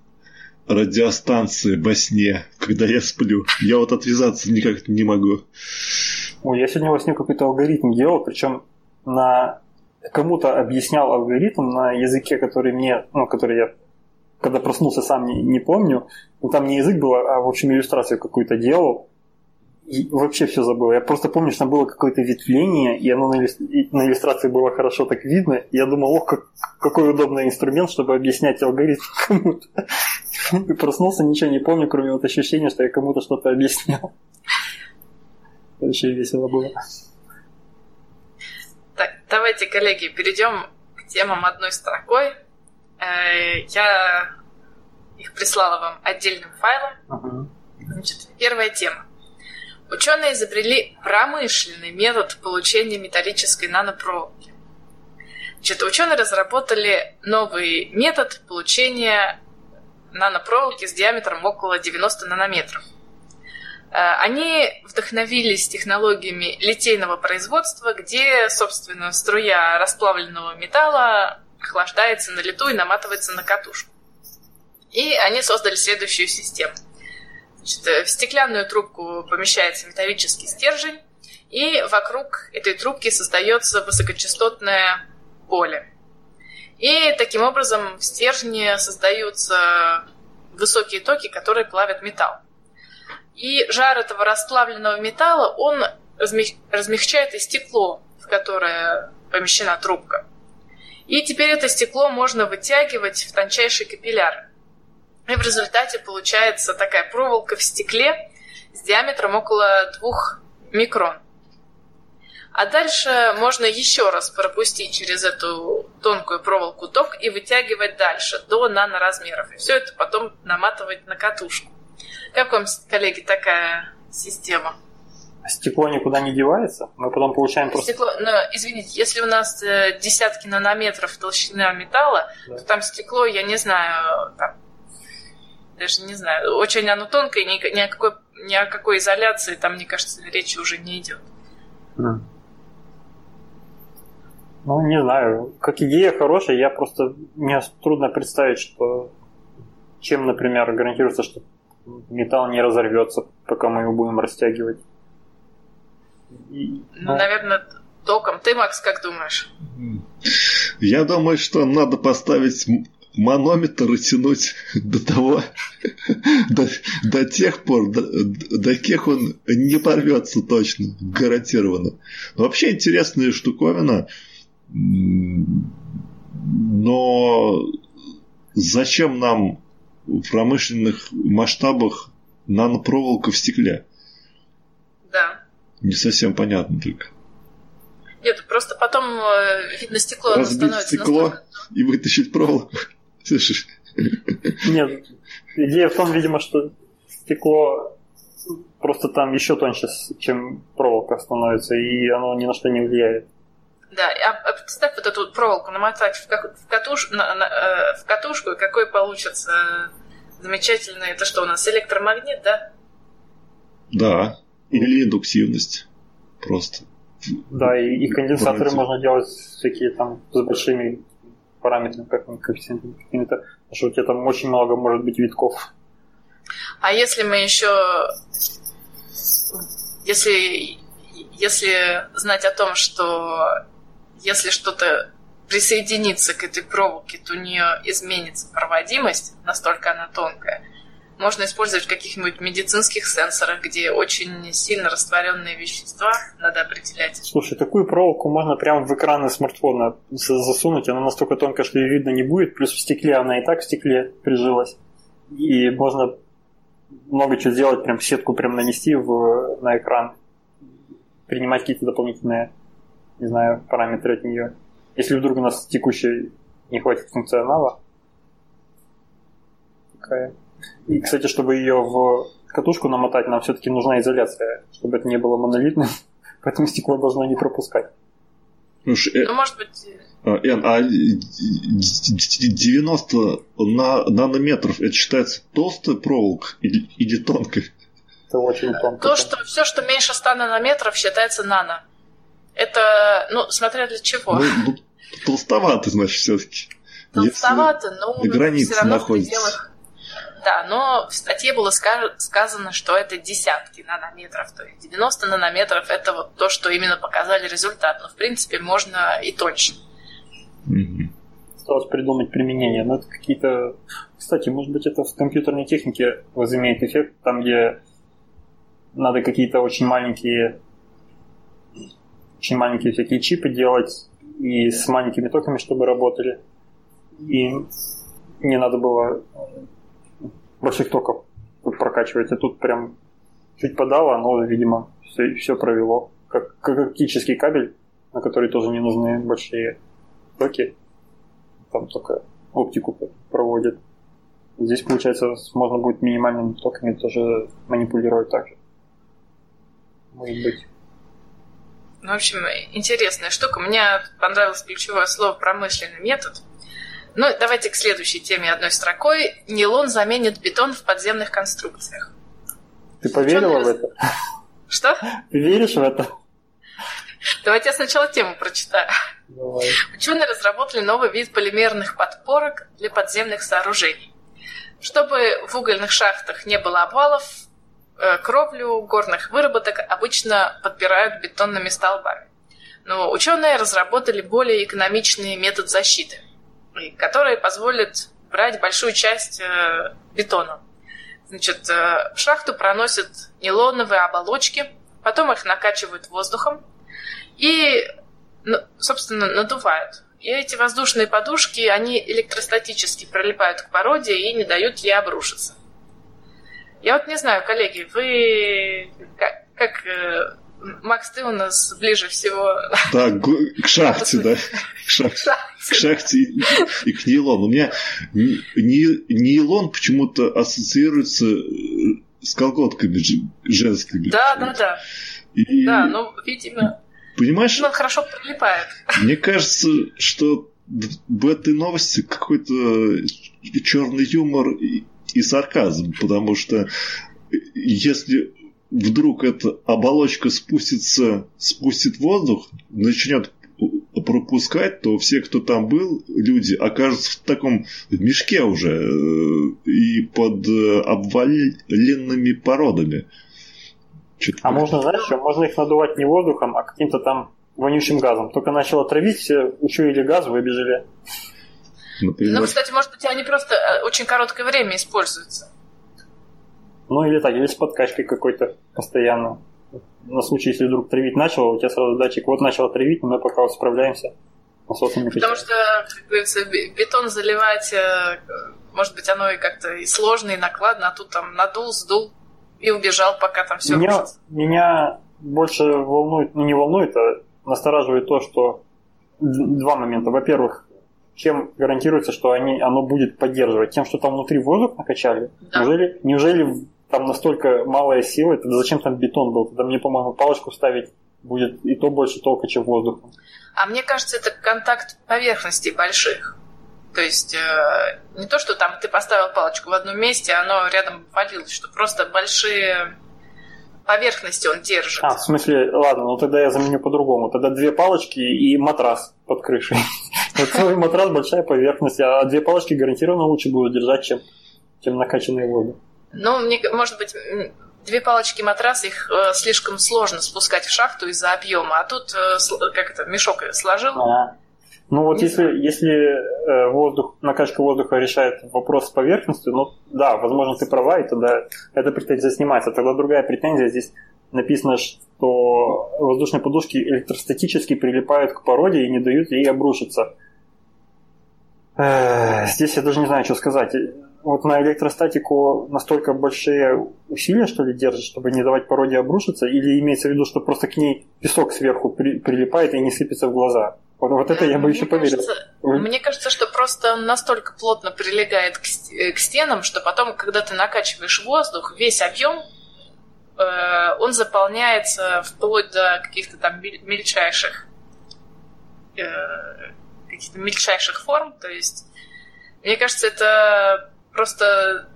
радиостанции во сне, когда я сплю. Я вот отвязаться никак не могу. Ой, я сегодня во сне какой-то алгоритм делал, причем на кому-то объяснял алгоритм на языке, который мне, ну, который я когда проснулся сам не, не помню. Ну, там не язык был, а, в общем, иллюстрацию какую-то делал. Вообще все забыл. Я просто помню, что там было какое-то ветвление, и оно на, на иллюстрации было хорошо так видно. И я думал, ох, как, какой удобный инструмент, чтобы объяснять алгоритм кому-то. И проснулся, ничего не помню, кроме вот ощущения, что я кому-то что-то объяснял. Вообще весело было. Так, давайте, коллеги, перейдем к темам одной строкой. Э, я их прислала вам отдельным файлом. Значит, первая тема. Ученые изобрели промышленный метод получения металлической нанопроволоки. Значит, ученые разработали новый метод получения нанопроволоки с диаметром около 90 нанометров. Э, они вдохновились технологиями литейного производства, где, собственно, струя расплавленного металла охлаждается на лету и наматывается на катушку. И они создали следующую систему – Значит, э, в стеклянную трубку помещается металлический стержень, и вокруг этой трубки создается высокочастотное поле. И таким образом в стержне создаются высокие токи, которые плавят металл. И жар этого расплавленного металла, он размягчает и стекло, в которое помещена трубка. И теперь это стекло можно вытягивать в тончайший капилляр. И в результате получается такая проволока в стекле с диаметром около 2 микрон. А дальше можно еще раз пропустить через эту тонкую проволоку ток и вытягивать дальше до наноразмеров. И все это потом наматывать на катушку. Как вам, коллеги, такая система? Стекло никуда не девается, мы потом получаем просто... Стекло, но, извините, если у нас э, десятки нанометров толщина металла, да. то там стекло, я не знаю, там даже не знаю, очень оно тонкое, ни, ни, о, какой, ни о какой изоляции там, мне кажется, речи уже не идет. Mm. Ну, не знаю. Как идея хорошая, я просто... Мне трудно представить, что... Чем, например, гарантируется, что металл не разорвется, пока мы его будем растягивать. И, ну, ну, наверное, током. Ты, Макс, как думаешь? Я думаю, что надо поставить манометр растянуть до того, до, до тех пор, до, до тех он не порвется точно, гарантированно. Но вообще интересная штуковина, но зачем нам в промышленных масштабах нанопроволока в стекле? Да. Не совсем понятно только. Нет, просто потом э, видно стекло, Разбить становится стекло настолько... и вытащить проволоку. Слышишь? Нет, идея в том, видимо, что стекло просто там еще тоньше, чем проволока становится, и оно ни на что не влияет. Да, а, а представь вот эту проволоку намотать в, как, в, катуш, на, на, э, в катушку, и какой получится замечательный, это что у нас, электромагнит, да? Да, или индуктивность просто. Да, и, и конденсаторы можно делать всякие там с большими параметрами, как коэффициентами какими-то, потому что у тебя там очень много может быть витков. А если мы еще если, если знать о том, что если что-то присоединится к этой проволоке, то у нее изменится проводимость, настолько она тонкая, можно использовать в каких-нибудь медицинских сенсорах, где очень сильно растворенные вещества надо определять. Слушай, такую проволоку можно прямо в экраны смартфона засунуть, она настолько тонкая, что ее видно не будет, плюс в стекле она и так в стекле прижилась. И можно много чего сделать, прям сетку прям нанести в, на экран, принимать какие-то дополнительные, не знаю, параметры от нее. Если вдруг у нас текущей не хватит функционала. Такая и, кстати, чтобы ее в катушку намотать, нам все-таки нужна изоляция, чтобы это не было монолитным, поэтому стекло должно не пропускать. Ну, ну может быть... А, Эн, а 90 на, нанометров это считается толстая проволока или, или тонкая? Это очень тонко. То, что все, что меньше 100 нанометров, считается нано. Это, ну, смотря для чего. Ну, ну толстовато, значит, все-таки. Толстовато, но на границе все равно находится. в пределах да, но в статье было сказано, что это десятки нанометров, то есть 90 нанометров это вот то, что именно показали результат, но в принципе можно и тоньше. Осталось придумать применение, но это какие-то... Кстати, может быть это в компьютерной технике возымеет эффект, там где надо какие-то очень маленькие очень маленькие всякие чипы делать и с маленькими токами, чтобы работали. И не надо было больших токов прокачивать, а тут прям чуть подало, оно, видимо, все, все провело. Как, как оптический кабель, на который тоже не нужны большие токи. Там только оптику проводит. Здесь, получается, можно будет минимальными токами тоже манипулировать также. Может быть. Ну, в общем, интересная штука. Мне понравилось ключевое слово «промышленный метод». Ну, давайте к следующей теме одной строкой. Нейлон заменит бетон в подземных конструкциях. Ты поверила в это? Что? Ты веришь в это? Давайте я сначала тему прочитаю. Давай. Ученые разработали новый вид полимерных подпорок для подземных сооружений. Чтобы в угольных шахтах не было обвалов, э, кровлю горных выработок обычно подпирают бетонными столбами. Но ученые разработали более экономичный метод защиты – которые позволят брать большую часть э, бетона. Значит, э, в шахту проносят нейлоновые оболочки, потом их накачивают воздухом и, ну, собственно, надувают. И эти воздушные подушки, они электростатически прилипают к породе и не дают ей обрушиться. Я вот не знаю, коллеги, вы как, как э, Макс, ты у нас ближе всего. Да, к шахте, да. К шахте, к шахте и к нейлону. У меня нейлон почему-то ассоциируется э, с колготками женскими. Да, да, да. И... Да, ну, видимо, Понимаешь? Он хорошо прилипает. Мне кажется, что в этой новости какой-то черный юмор и сарказм, потому что если вдруг эта оболочка спустится, спустит воздух, начнет пропускать, то все, кто там был, люди, окажутся в таком мешке уже э, и под э, обваленными породами. Что-то а можно, знаешь, что? Можно их надувать не воздухом, а каким-то там вонючим газом. Только начало травить, все учуяли газ, выбежали. Например. Ну, кстати, может быть, они просто э, очень короткое время используются. Ну или так, или с подкачкой какой-то постоянно. На случай, если вдруг травить начал, у тебя сразу датчик вот начал травить, но мы пока вот справляемся. Потому что, как говорится, бе- бетон заливать, э, может быть, оно и как-то и сложно, и накладно, а тут там надул, сдул и убежал, пока там все меня, меня больше волнует, ну не волнует, а настораживает то, что два момента. Во-первых, чем гарантируется, что они, оно будет поддерживать? Тем, что там внутри воздух накачали? Да. Неужели, неужели там настолько малая сила? Тогда зачем там бетон был? Тогда мне, по-моему, палочку ставить будет и то больше толка, чем воздухом. А мне кажется, это контакт поверхностей больших. То есть э, не то, что там ты поставил палочку в одном месте, а оно рядом валилось, что просто большие поверхности он держит. А, в смысле, ладно, ну тогда я заменю по-другому. Тогда две палочки и матрас под крышей. Вот целый матрас, большая поверхность, а две палочки гарантированно лучше будут держать, чем, чем накачанные воды. Ну, мне, может быть, две палочки матрас, их э, слишком сложно спускать в шахту из-за объема, а тут, э, как это, мешок сложил. А. Ну вот Не если, если э, воздух, накачка воздуха решает вопрос с поверхностью, ну да, возможно, ты права, и тогда эта претензия снимается. Тогда другая претензия здесь написано, что воздушные подушки электростатически прилипают к породе и не дают ей обрушиться. Здесь я даже не знаю, что сказать. Вот на электростатику настолько большие усилия, что ли, держит, чтобы не давать породе обрушиться, или имеется в виду, что просто к ней песок сверху при- прилипает и не сыпется в глаза? Вот, вот это я бы Мне еще поверил. кажется- Вы- Мне кажется, что просто он настолько плотно прилегает к, к стенам, что потом, когда ты накачиваешь воздух, весь объем он заполняется вплоть до каких-то там мель- мельчайших э, каких-то мельчайших форм. То есть, мне кажется, это просто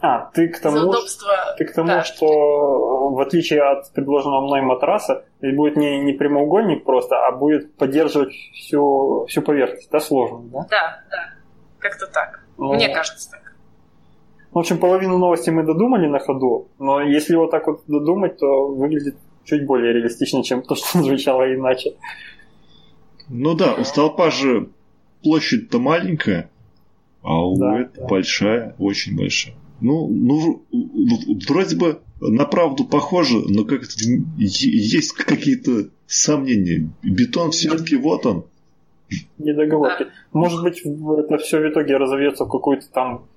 А, ты к тому, удобство. ты к тому да. что в отличие от предложенного мной матраса, здесь будет не, не прямоугольник просто, а будет поддерживать всю, всю поверхность, да, сложную, да? Да, да. Как-то так. Ну, Мне кажется так. В общем, половину новости мы додумали на ходу, но если вот так вот додумать, то выглядит чуть более реалистично, чем то, что звучало иначе. Ну да, у столпа же площадь-то маленькая, а у Да, этого да. большая, очень большая. Ну, ну, вроде бы на правду похоже, но как есть какие-то сомнения. Бетон все-таки вот он. Недоговорки. Может быть, это все в итоге разовьется в какую-то там...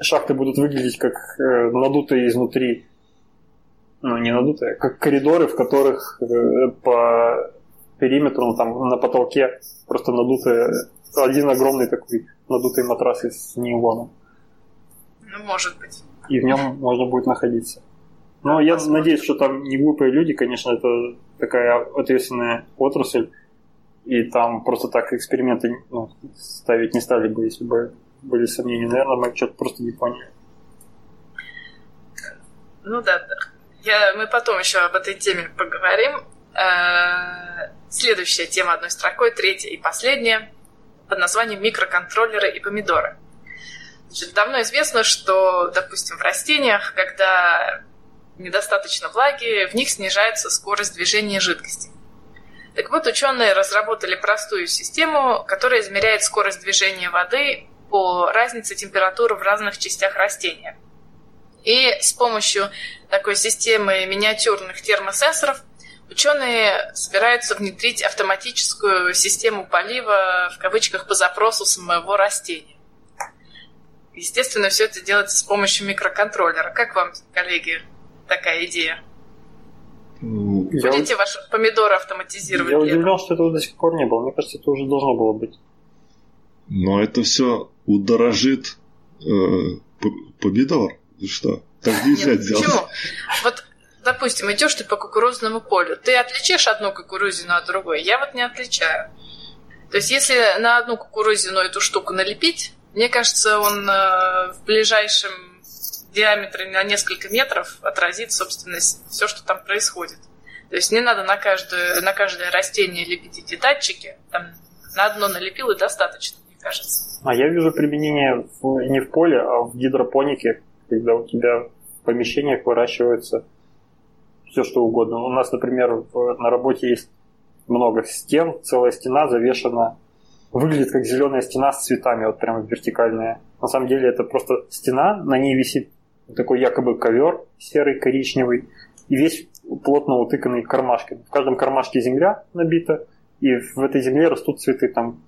Шахты будут выглядеть как э, надутые изнутри. Ну, не надутые, как коридоры, в которых э, по периметру, ну, там на потолке просто надутые... Один огромный такой надутый матрас из нейлона. Ну, может быть. И в нем можно будет находиться. Но я Возможно. надеюсь, что там не глупые люди, конечно, это такая ответственная отрасль, и там просто так эксперименты ну, ставить не стали бы, если бы были сомнения. Наверное, мы что-то просто не поняли. Ну да, да. Я, мы потом еще об этой теме поговорим. Э, Следующая тема одной строкой, третья и последняя, под названием микроконтроллеры и помидоры. Значит, давно известно, что, допустим, в растениях, когда недостаточно влаги, в них снижается скорость движения жидкости. Так вот, ученые разработали простую систему, которая измеряет скорость движения воды по разнице температуры в разных частях растения. И с помощью такой системы миниатюрных термосенсоров ученые собираются внедрить автоматическую систему полива в кавычках по запросу самого растения. Естественно, все это делается с помощью микроконтроллера. Как вам, коллеги, такая идея? Я, Будете ваши помидоры автоматизировать? я удивлен, что этого до сих пор не было. Мне кажется, это уже должно было быть. Но это все удорожит э, помидор. Ты Что? Так нельзя Нет, делать. почему? Вот, допустим, идешь ты по кукурузному полю. Ты отличишь одну кукурузину от другой? Я вот не отличаю. То есть, если на одну кукурузину эту штуку налепить, мне кажется, он э, в ближайшем диаметре на несколько метров отразит, собственно, все, что там происходит. То есть не надо на каждое, на каждое растение лепить эти датчики. Там на одно налепил и достаточно, кажется. А я вижу применение в- не в поле, а в гидропонике, когда у тебя в помещениях выращивается все что угодно. У нас, например, на работе есть много стен, целая стена завешена выглядит как зеленая стена с цветами, вот прямо вертикальная. На самом деле это просто стена, на ней висит такой якобы ковер серый, коричневый, и весь плотно утыканный кармашками. В каждом кармашке земля набита, и в этой земле растут цветы, там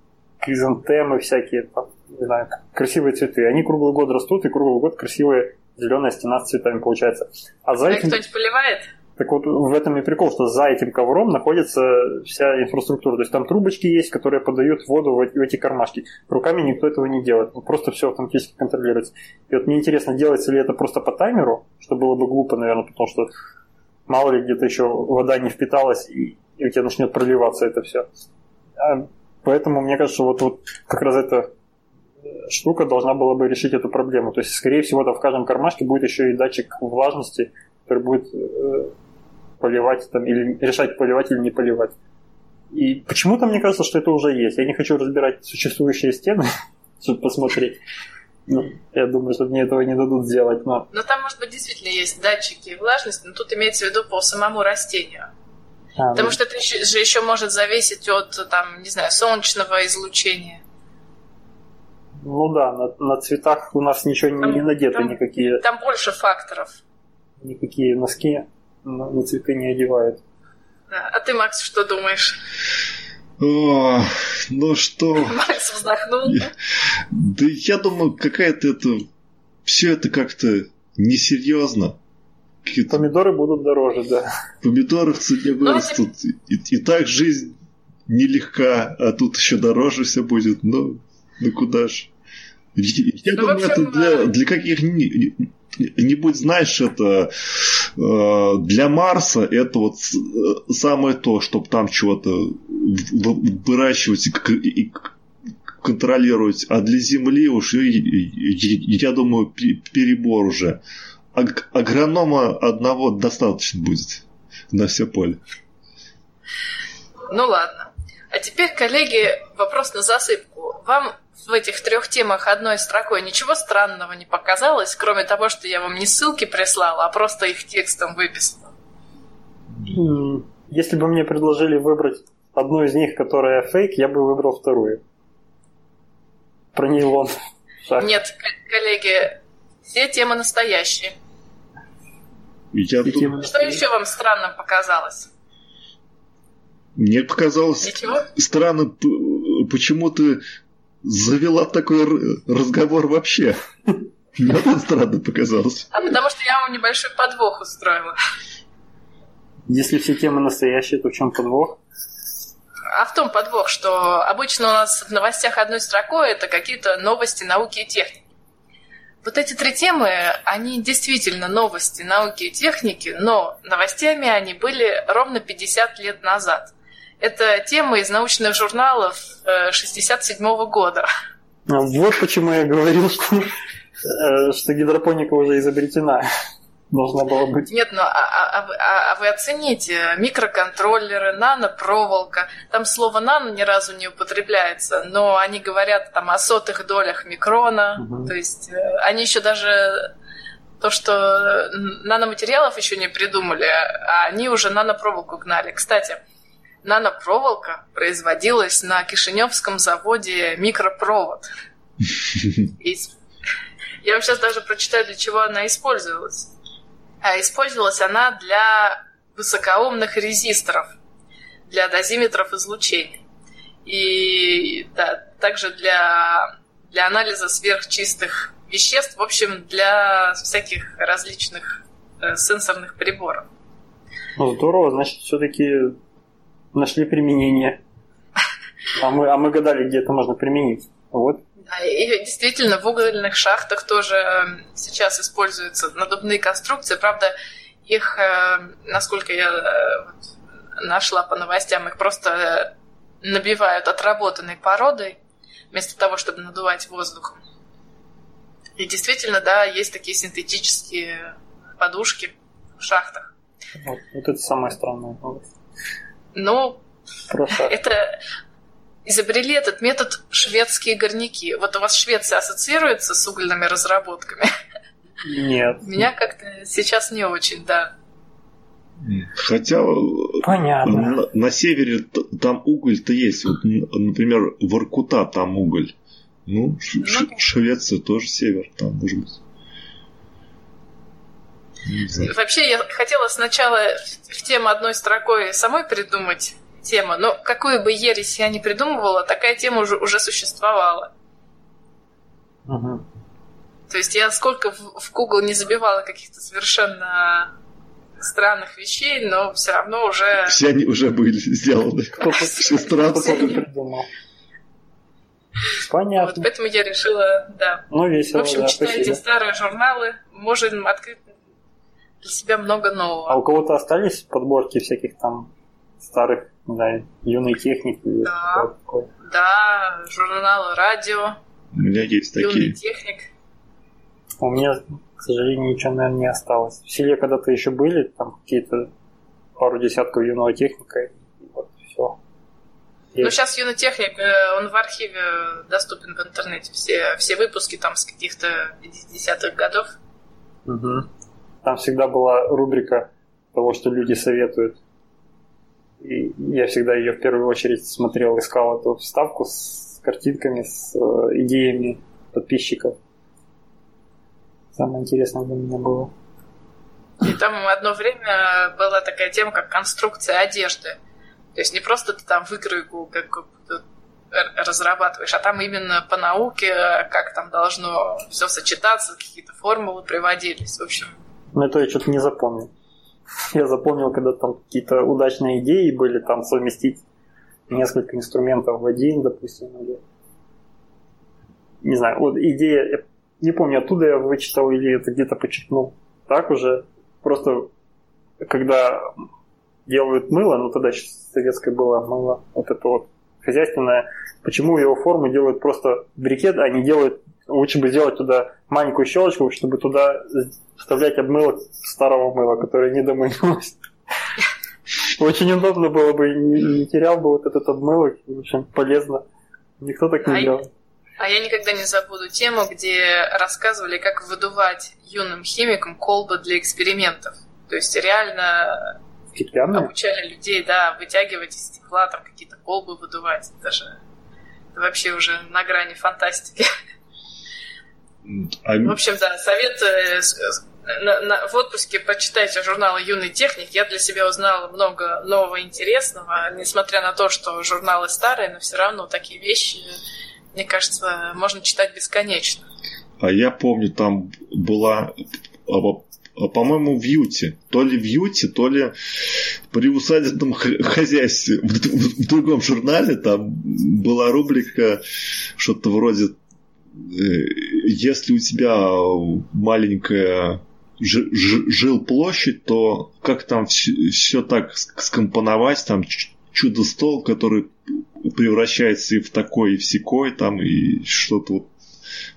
кризантемы всякие, там, не знаю, красивые цветы. Они круглый год растут, и круглый год красивая зеленая стена с цветами получается. А за а этим... кто-нибудь поливает? Так вот, в этом и прикол, что за этим ковром находится вся инфраструктура. То есть там трубочки есть, которые подают воду в эти кармашки. Руками никто этого не делает. Просто все автоматически контролируется. И вот мне интересно, делается ли это просто по таймеру, что было бы глупо, наверное, потому что мало ли где-то еще вода не впиталась, и, и у тебя начнет проливаться это все. А поэтому мне кажется, вот, вот как раз эта штука должна была бы решить эту проблему. То есть, скорее всего, там в каждом кармашке будет еще и датчик влажности, который будет э, поливать там, или решать, поливать или не поливать. И почему-то мне кажется, что это уже есть. Я не хочу разбирать существующие стены, чтобы посмотреть. Ну, я думаю, что мне этого не дадут сделать, но... Но там, может быть, действительно есть датчики влажности, но тут имеется в виду по самому растению. А, Потому что это же еще может зависеть от, там, не знаю, солнечного излучения. Ну да, на, на цветах у нас ничего там, не надето, там, никакие... Там больше факторов. Никакие носки на, на цветы не одевают. Да. А ты, Макс, что думаешь? О, ну что... Макс вздохнул. Да я думаю, какая-то это... Все это как-то несерьезно. Помидоры будут дороже, да. Помидоры в цене ну, вырастут. И, и так жизнь нелегка, а тут еще дороже все будет. Ну, ну куда ж. Я ну, думаю, общем, это для, для каких-нибудь, знаешь, это э, для Марса это вот э, самое то, чтобы там чего-то выращивать и контролировать, а для Земли уж, я думаю, перебор уже. Агронома одного достаточно будет на все поле. Ну ладно. А теперь, коллеги, вопрос на засыпку. Вам в этих трех темах одной строкой ничего странного не показалось, кроме того, что я вам не ссылки прислала, а просто их текстом выписала? Если бы мне предложили выбрать одну из них, которая фейк, я бы выбрал вторую. Про нейлон. Нет, коллеги, все темы настоящие. Я тут... Что еще вам странно показалось? Мне показалось Ничего? странно, почему ты завела такой разговор вообще. Мне это странно показалось. А потому что я вам небольшой подвох устроила. Если все темы настоящие, то в чем подвох? А в том подвох, что обычно у нас в новостях одной строкой это какие-то новости науки и техники. Вот эти три темы, они действительно новости науки и техники, но новостями они были ровно 50 лет назад. Это тема из научных журналов 67 -го года. Вот почему я говорил, что, э, что гидропоника уже изобретена. Должна была быть. Нет, ну а, а, а, а вы оцените микроконтроллеры, нанопроволока. Там слово нано ни разу не употребляется, но они говорят там о сотых долях микрона. Угу. То есть э, они еще даже то, что наноматериалов еще не придумали, а они уже нанопроволоку гнали. Кстати, нанопроволока производилась на Кишиневском заводе микропровод. Я вам сейчас даже прочитаю, для чего она использовалась. А использовалась она для высокоумных резисторов, для дозиметров излучения. И да, также для, для анализа сверхчистых веществ, в общем, для всяких различных э, сенсорных приборов. Ну, здорово, значит, все-таки нашли применение. А мы, а мы гадали, где это можно применить. Вот. Да, и действительно, в угольных шахтах тоже эм, сейчас используются надувные конструкции. Правда, их, э, насколько я э, нашла по новостям, их просто набивают отработанной породой, вместо того, чтобы надувать воздухом. И действительно, да, есть такие синтетические подушки в шахтах. Вот, вот это самое странное. Ну, это изобрели этот метод шведские горняки. Вот у вас Швеция ассоциируется с угольными разработками? Нет. Меня как-то сейчас не очень, да. Хотя Понятно. На, на севере там уголь-то есть. Вот, например, Воркута там уголь. Ну, Ш- ну Швеция тоже север, там, может быть. Вообще, я хотела сначала в тему одной строкой самой придумать тему, но какую бы ересь я ни придумывала, такая тема уже, уже существовала. Угу. То есть я сколько в, в Google не забивала каких-то совершенно странных вещей, но все равно уже... Все они уже были сделаны. Все странные. Понятно. Вот поэтому я решила, да. Ну, весело, В общем, да, читайте спасибо. старые журналы, можем открыть для себя много нового. А у кого-то остались подборки всяких там старых, юной техники? или Да. Да, журналы радио, У меня есть юный такие. техник. У меня, к сожалению, ничего, наверное, не осталось. В селе когда-то еще были, там какие-то пару десятков юного техника, и вот все. Ну, сейчас юный техник, э, он в архиве доступен в интернете. Все, все выпуски там с каких-то 50-х годов. Там всегда была рубрика того, что люди советуют. И я всегда ее в первую очередь смотрел, искал эту вставку с картинками, с э, идеями подписчиков. Самое интересное для меня было. И там одно время была такая тема, как конструкция одежды. То есть не просто ты там выкройку как разрабатываешь, а там именно по науке, как там должно все сочетаться, какие-то формулы приводились. В общем, Но это я что-то не запомнил. Я запомнил, когда там какие-то удачные идеи были, там совместить несколько инструментов в один, допустим, или... Не знаю, вот идея, не помню, оттуда я вычитал или это где-то почерпнул. Так уже, просто когда делают мыло, ну тогда еще советское было мыло, вот это вот хозяйственное, почему его форму делают просто брикет, а не делают, лучше бы сделать туда маленькую щелочку, чтобы туда вставлять обмылок старого мыла, которое не домылилось. Очень удобно было бы, не, терял бы вот этот обмылок, в общем, полезно. Никто так не А делал. А я никогда не забуду тему, где рассказывали, как выдувать юным химикам колбы для экспериментов. То есть реально Стеклянные? обучали людей, да, вытягивать из стекла там какие-то колбы выдувать. Это же это вообще уже на грани фантастики. А В общем, да, совет э, на- на- в отпуске почитайте журналы «Юный техник». Я для себя узнала много нового интересного, несмотря на то, что журналы старые, но все равно такие вещи, мне кажется, можно читать бесконечно. А я помню, там была, а, а, по-моему, в Юте. То ли в Юте, то ли при усадебном хозяйстве. В, в- в другом журнале там была рубрика что-то вроде если у тебя маленькая жи- жи- жилплощадь, то как там все так скомпоновать, там чудо-стол, который превращается и в такой, и в секой, там, и что-то вот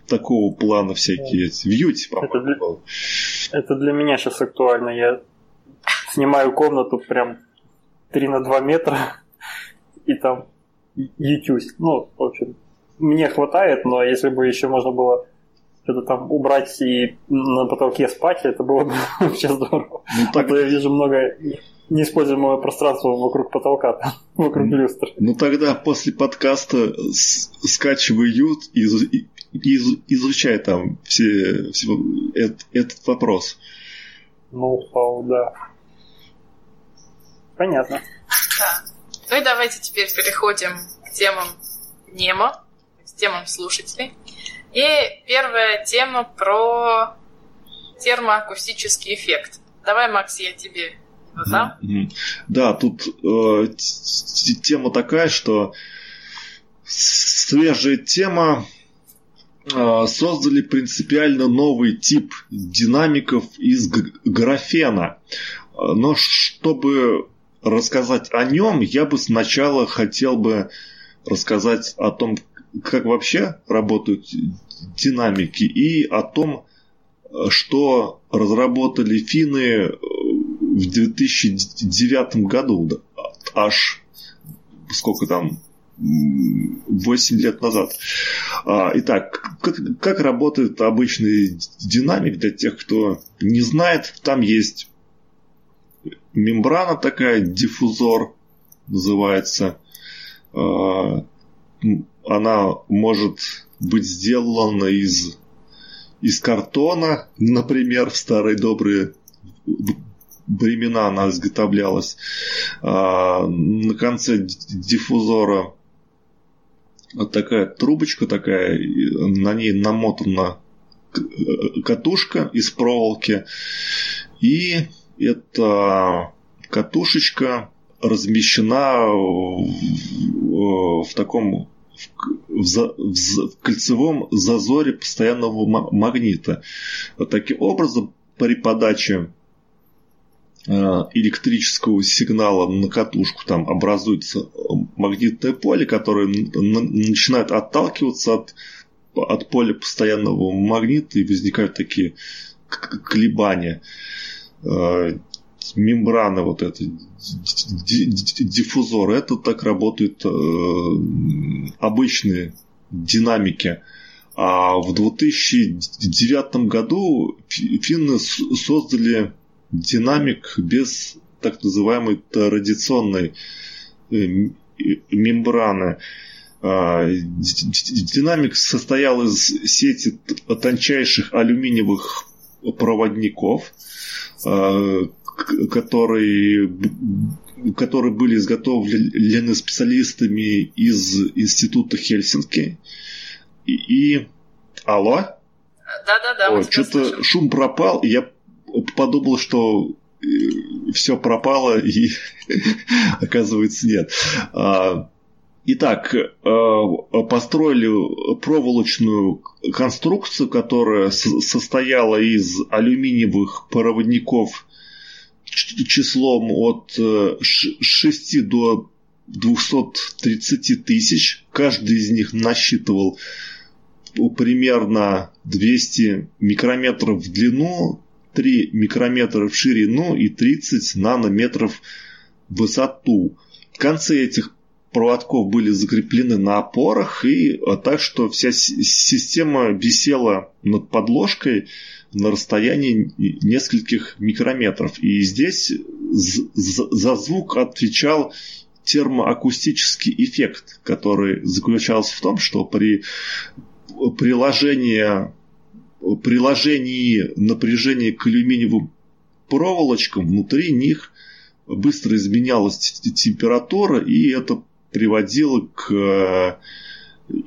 такого плана всякие эти. В Юте, Это по-моему, для-. Это для меня сейчас актуально. Я снимаю комнату прям 3 на 2 метра и там ютюсь. Ну, в общем, мне хватает, но если бы еще можно было что-то там убрать и на потолке спать, это было бы вообще здорово. Ну, А так, то я вижу много неиспользуемого пространства вокруг потолка, там, вокруг Мгм. люстры. ну тогда после подкаста с- скачивай Ют и, и изу- изучай там все, все эт- этот вопрос. Ноу-хау, да. Понятно. Да. Ну и давайте теперь переходим к темам Немо, темам слушателей. И первая тема про термоакустический эффект. Давай, Макс, я тебе. Мгм. Да, тут э, тема такая, что свежая тема э, создали принципиально новый тип динамиков из графена. Но чтобы рассказать о нем, я бы сначала хотел бы рассказать о том, как вообще работают динамики и о том, что разработали финны э, в 2009 году, аж сколько там, 8 лет назад. А, Итак, как, работает обычный динамик для тех, кто не знает, там есть мембрана такая, диффузор называется. Она может быть сделана из, из картона, например, в старые добрые времена она изготовлялась. А, на конце диффузора такая трубочка такая, на ней намотана катушка из проволоки. И эта катушечка размещена в, в таком в, за, в, в кольцевом зазоре постоянного магнита. Таким образом, при подаче э, электрического сигнала на катушку там образуется магнитное поле, которое начинает отталкиваться от, от поля постоянного магнита и возникают такие колебания. Мембрана вот эта, диффузор, это так работают э, обычные динамики. А в 2009 году финны создали динамик без так называемой традиционной э, мембраны. А, динамик состоял из сети тончайших алюминиевых проводников, а, которые, которые были изготовлены специалистами из Института Хельсинки. И, и... Алло? Да-да-да. Что-то шум пропал, и я подумал, что э, все пропало, и оказывается нет. А, итак, э, построили проволочную конструкцию, которая состояла из алюминиевых проводников числом от 6 э, до 230 тысяч. Каждый из них насчитывал примерно 200 микрометров в длину, 3 микрометра в ширину и 30 нанометров в высоту. Концы этих проводков были закреплены на опорах, и а так что вся система висела над подложкой на расстоянии нескольких микрометров. И здесь за звук отвечал термоакустический эффект, который заключался в том, что при приложении, приложении напряжения к алюминиевым проволочкам внутри них быстро изменялась температура, и это приводило к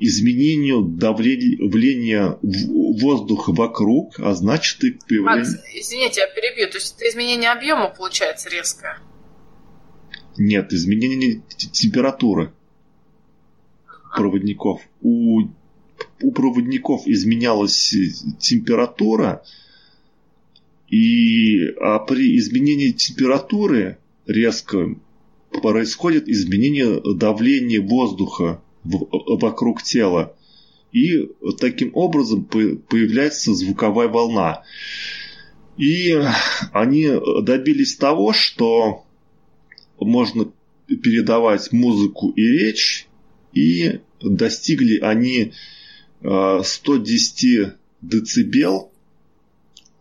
изменению давления воздуха вокруг, а значит и появление... Макс, извините, я перебью. То есть это изменение объема получается резкое? Нет, изменение температуры проводников. У, у проводников изменялась температура, и а при изменении температуры резко происходит изменение давления воздуха вокруг тела. И таким образом появляется звуковая волна. И они добились того, что можно передавать музыку и речь, и достигли они 110 э, децибел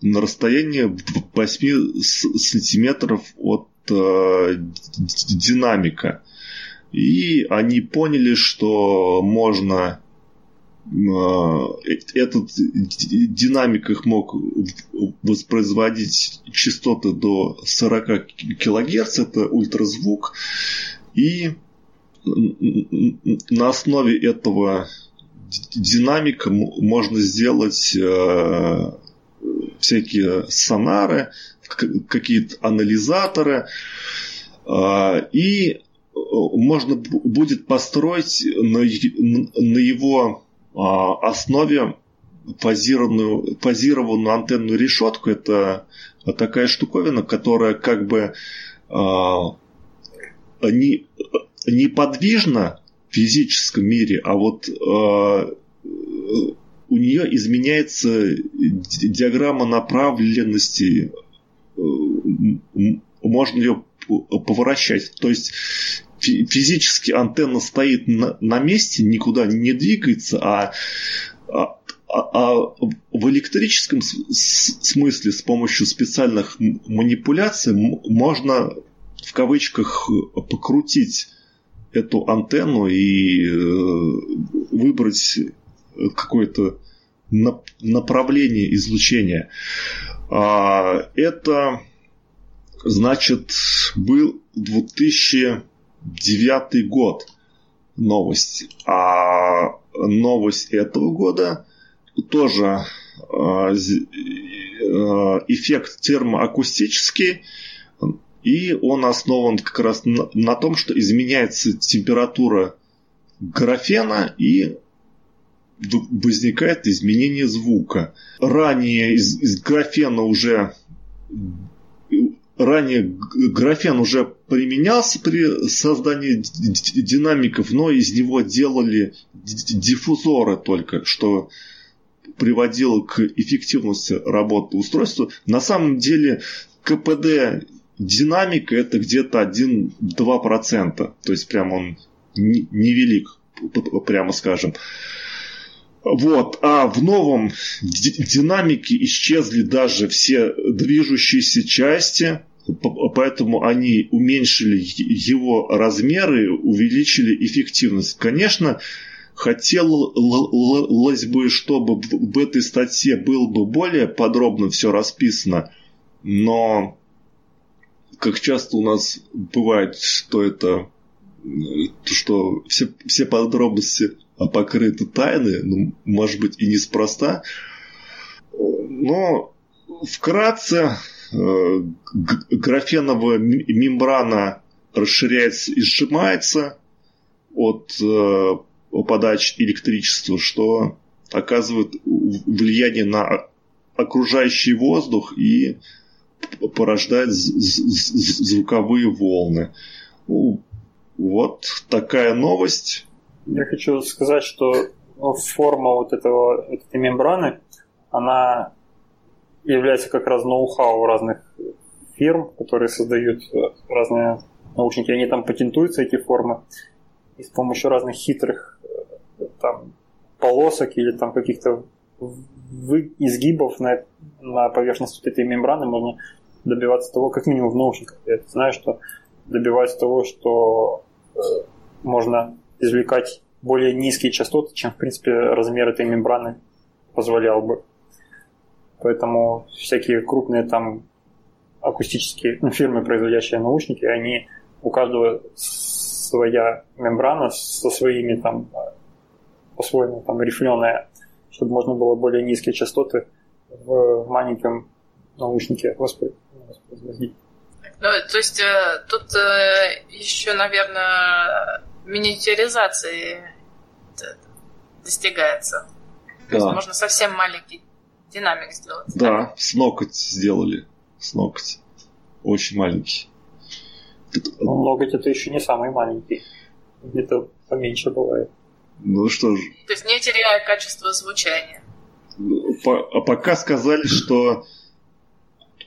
на расстоянии 8 сантиметров от э, динамика. И они поняли, что можно э, этот динамик их мог воспроизводить частоты до 40 кГц, это ультразвук, и на основе этого динамика можно сделать э, всякие сонары, какие-то анализаторы, э, и можно будет построить на, на его а, основе фазированную, фазированную антенную решетку. Это такая штуковина, которая как бы а, не, неподвижна в физическом мире, а вот а, у нее изменяется диаграмма направленности. Можно ее поворачивать. То есть физически антенна стоит на, на месте, никуда не двигается, а, а, а в электрическом смысле с помощью специальных манипуляций можно в кавычках покрутить эту антенну и э, выбрать какое-то направление излучения. А, это, значит, был 2009 год новость. А новость этого года тоже а, э, эффект термоакустический, и он основан как раз на том, что изменяется температура графена и возникает изменение звука. Ранее из, из графена уже ранее графен уже применялся при создании динамиков, но из него делали диффузоры только, что приводило к эффективности работы устройства. На самом деле КПД динамика это где-то 1-2%. То есть прям он невелик, прямо скажем. Вот. А в новом динамике исчезли даже все движущиеся части, поэтому они уменьшили его размеры, увеличили эффективность. Конечно, хотелось бы, чтобы в этой статье было бы более подробно все расписано, но как часто у нас бывает, что это что все, все подробности покрыты тайны, ну, может быть и неспроста, но вкратце э, графеновая мембрана расширяется и сжимается от э, подачи электричества, что оказывает влияние на окружающий воздух и порождает звуковые волны. Ну, вот такая новость. Я хочу сказать, что форма вот этого, этой мембраны, она является как раз ноу-хау разных фирм, которые создают разные наушники. Они там патентуются, эти формы, и с помощью разных хитрых там, полосок или там каких-то изгибов на, на поверхности этой мембраны можно добиваться того, как минимум в наушниках. Я знаю, что добиваются того, что э, можно извлекать более низкие частоты, чем, в принципе, размер этой мембраны позволял бы. Поэтому всякие крупные там акустические фирмы, производящие наушники, они у каждого своя мембрана со своими там по-своему там рифленая, чтобы можно было более низкие частоты в маленьком наушнике воспроизводить. Ну, то есть э, тут э, еще, наверное, миниатюризации достигается. Да. То есть можно совсем маленький динамик сделать. Да, так? с ноготь сделали. С ноготь. Очень маленький. Ну, ноготь это еще не самый маленький. Где-то поменьше бывает. Ну что ж. То есть не теряя качество звучания. По, а пока сказали, что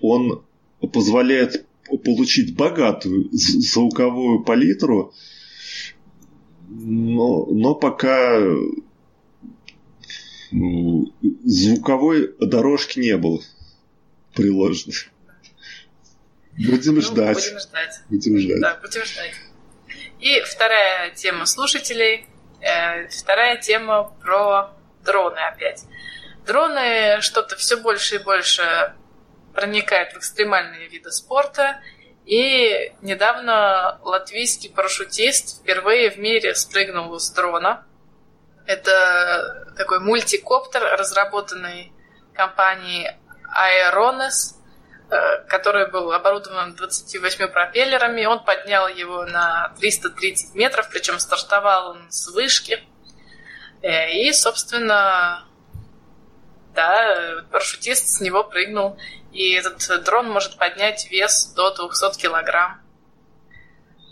он позволяет получить богатую звуковую палитру, но, но пока звуковой дорожки не было приложено. Будем ну, ждать. Будем ждать. Будем ждать. Да, будем ждать. И вторая тема слушателей. Э, вторая тема про дроны опять. Дроны что-то все больше и больше проникают в экстремальные виды спорта. И недавно латвийский парашютист впервые в мире спрыгнул с дрона. Это такой мультикоптер, разработанный компанией Aerones, э, который был оборудован 28 пропеллерами. Он поднял его на 330 метров, причем стартовал он с вышки. Э, и, собственно, да, парашютист с него прыгнул. И этот дрон может поднять вес до 200 килограмм.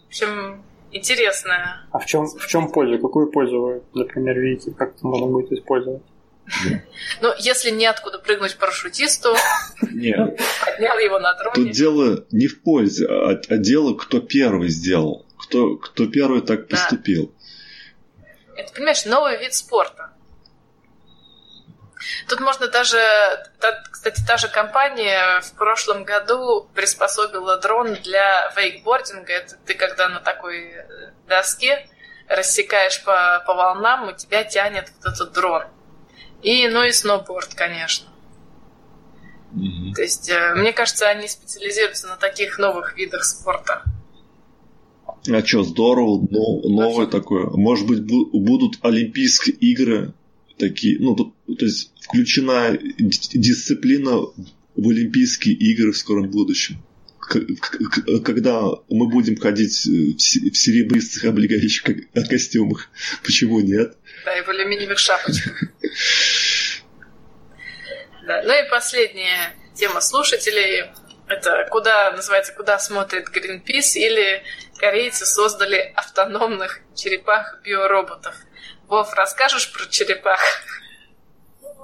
В общем, интересная. А в чем, в чем польза? Какую пользу вы, например, видите? Как это можно будет использовать? Ну, если неоткуда прыгнуть парашютисту, Нет. поднял его на дроне. Тут дело не в пользе, а, а дело, кто первый сделал. Кто, кто первый так поступил. Это, понимаешь, новый вид спорта. Тут можно даже, кстати, та же компания в прошлом году приспособила дрон для вейкбординга. Это ты когда на такой э, доске рассекаешь по, по волнам, у тебя тянет вот этот дрон. И, ну и сноуборд, конечно. Mm-hmm. То есть, э, мне кажется, они специализируются на таких новых видах спорта. А что, здорово, но, новое такое. Может быть, будут Олимпийские игры такие, ну, то, то есть включена дисциплина в Олимпийские игры в скором будущем. Когда мы будем ходить в серебристых облегающих костюмах. Почему нет? Да, и в алюминиевых шапочках. Да. Ну и последняя тема слушателей. Это куда, называется, куда смотрит Greenpeace или корейцы создали автономных черепах-биороботов. Вов, расскажешь про черепах?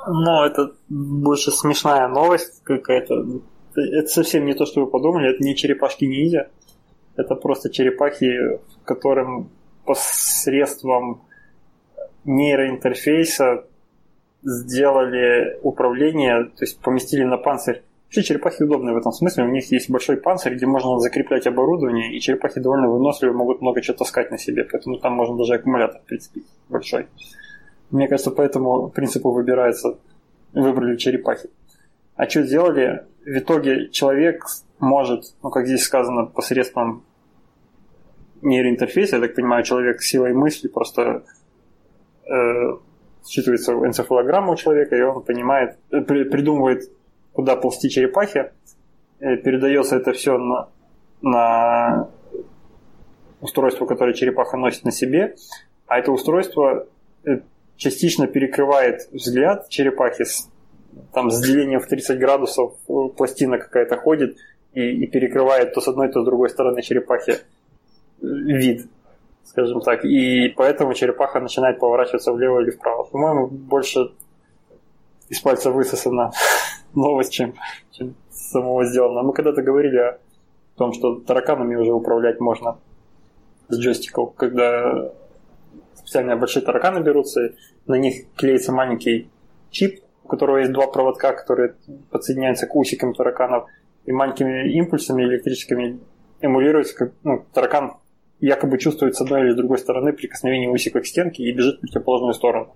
Ну, это больше смешная новость какая-то. Это совсем не то, что вы подумали. Это не черепашки ниндзя. Это просто черепахи, которым посредством нейроинтерфейса сделали управление, то есть поместили на панцирь. Вообще черепахи удобные в этом смысле. У них есть большой панцирь, где можно закреплять оборудование, и черепахи довольно выносливые, могут много чего таскать на себе, поэтому там можно даже аккумулятор прицепить большой. Мне кажется, по этому принципу выбирается, выбрали черепахи. А что сделали? В итоге человек может, ну как здесь сказано, посредством нейроинтерфейса, я так понимаю, человек силой мысли просто э, считывается энцефалограмма у человека, и он понимает, э, придумывает, куда ползти черепахи, э, передается это все на, на устройство, которое черепаха носит на себе, а это устройство э, частично перекрывает взгляд черепахи, там с делением в 30 градусов пластина какая-то ходит и, и перекрывает то с одной, то с другой стороны черепахи вид скажем так, и поэтому черепаха начинает поворачиваться влево или вправо. По-моему, больше из пальца высосана новость, чем, чем самого сделано. Мы когда-то говорили о том, что тараканами уже управлять можно с джойстиков, когда специально большие тараканы берутся, на них клеится маленький чип, у которого есть два проводка, которые подсоединяются к усикам тараканов, и маленькими импульсами электрическими эмулируется, как ну, таракан якобы чувствует с одной или другой стороны прикосновение усика к стенке и бежит в противоположную сторону.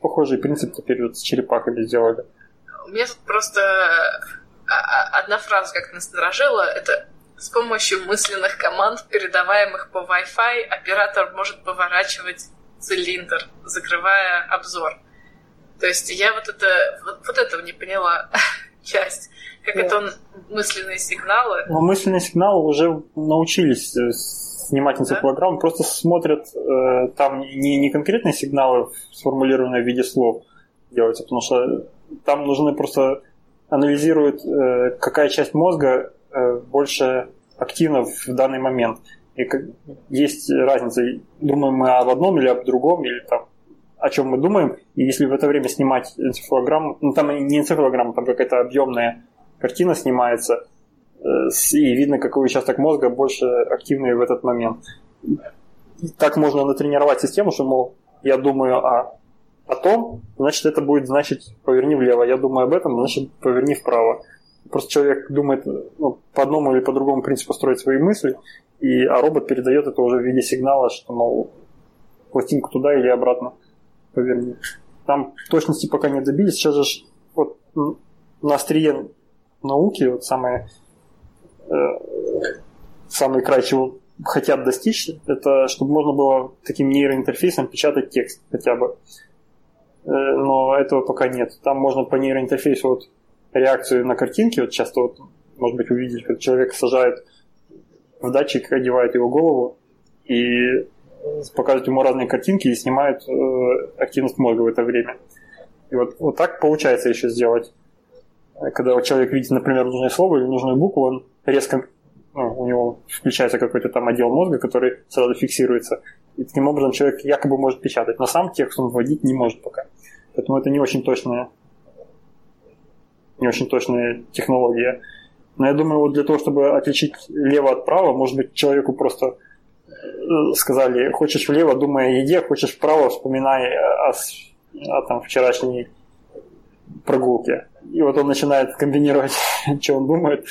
Похожий принцип теперь вот с черепахами сделали. У меня тут просто а, а, одна фраза как насторожила. Это с помощью мысленных команд, передаваемых по Wi-Fi, оператор может поворачивать цилиндр, закрывая обзор. То есть я вот это вот, вот этого не поняла часть. Как да. это он мысленные сигналы? Ну, мысленные сигналы уже научились э, снимать энцефалограмму, просто смотрят э, там не, не конкретные сигналы, сформулированные в виде слов делаются, потому что там нужны просто анализируют, э, какая часть мозга больше активна в данный момент. И есть разница, думаем мы об одном или об другом, или там о чем мы думаем, и если в это время снимать энцефалограмму, ну там не энцефалограмма, там какая-то объемная картина снимается, Э, и видно, какой участок мозга больше активный в этот момент. Так можно натренировать систему, что, мол, я думаю о, о том, значит, это будет значить поверни влево. Я думаю об этом, значит, поверни вправо. Просто человек думает ну, по одному или по другому принципу строить свои мысли, и, а робот передает это уже в виде сигнала, что, мол, пластинку туда или обратно поверни. Там точности пока не добились. Сейчас же вот на острие науки, вот самое Э, самый край, чего хотят достичь, это чтобы можно было таким нейроинтерфейсом печатать текст хотя бы. Э, но этого пока нет. Там можно по нейроинтерфейсу вот реакцию на картинки, вот часто вот, может быть, увидеть, как человек сажает в датчик, одевает его голову и показывает ему разные картинки и снимает э, активность мозга в это время. И вот, вот так получается еще сделать. Когда человек видит, например, нужное слово или нужную букву, он резко ну, у него включается какой-то там отдел мозга, который сразу фиксируется. И таким образом человек якобы может печатать, но сам текст он вводить не может пока. Поэтому это не очень точная, не очень точная технология. Но я думаю, вот для того, чтобы отличить лево от права, может быть, человеку просто э, сказали, хочешь влево, думай о еде, хочешь вправо, вспоминай о, о, там, вчерашней прогулке. И вот он начинает комбинировать, что он думает,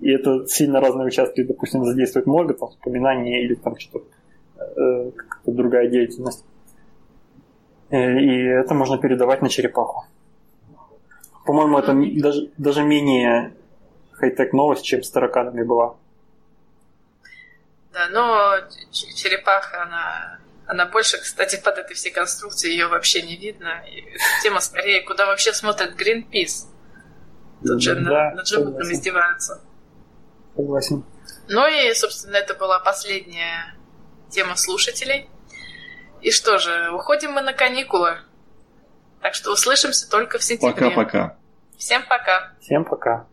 и это сильно разные участки, допустим, задействует мозга, там, вспоминание или там что-то, э, какая-то другая деятельность. Э, и это можно передавать на черепаху. По-моему, это даже, даже менее хай-тек новость, чем с тараканами была. Да, но черепаха, она, она больше, кстати, под этой всей конструкцией ее вообще не видно. И тема скорее, куда вообще смотрит Greenpeace. Тут же да, над животным издеваются. Согласен. Ну и, собственно, это была последняя тема слушателей. И что же, уходим мы на каникулы. Так что услышимся только в сентябре. Пока-пока. Всем пока. Всем пока.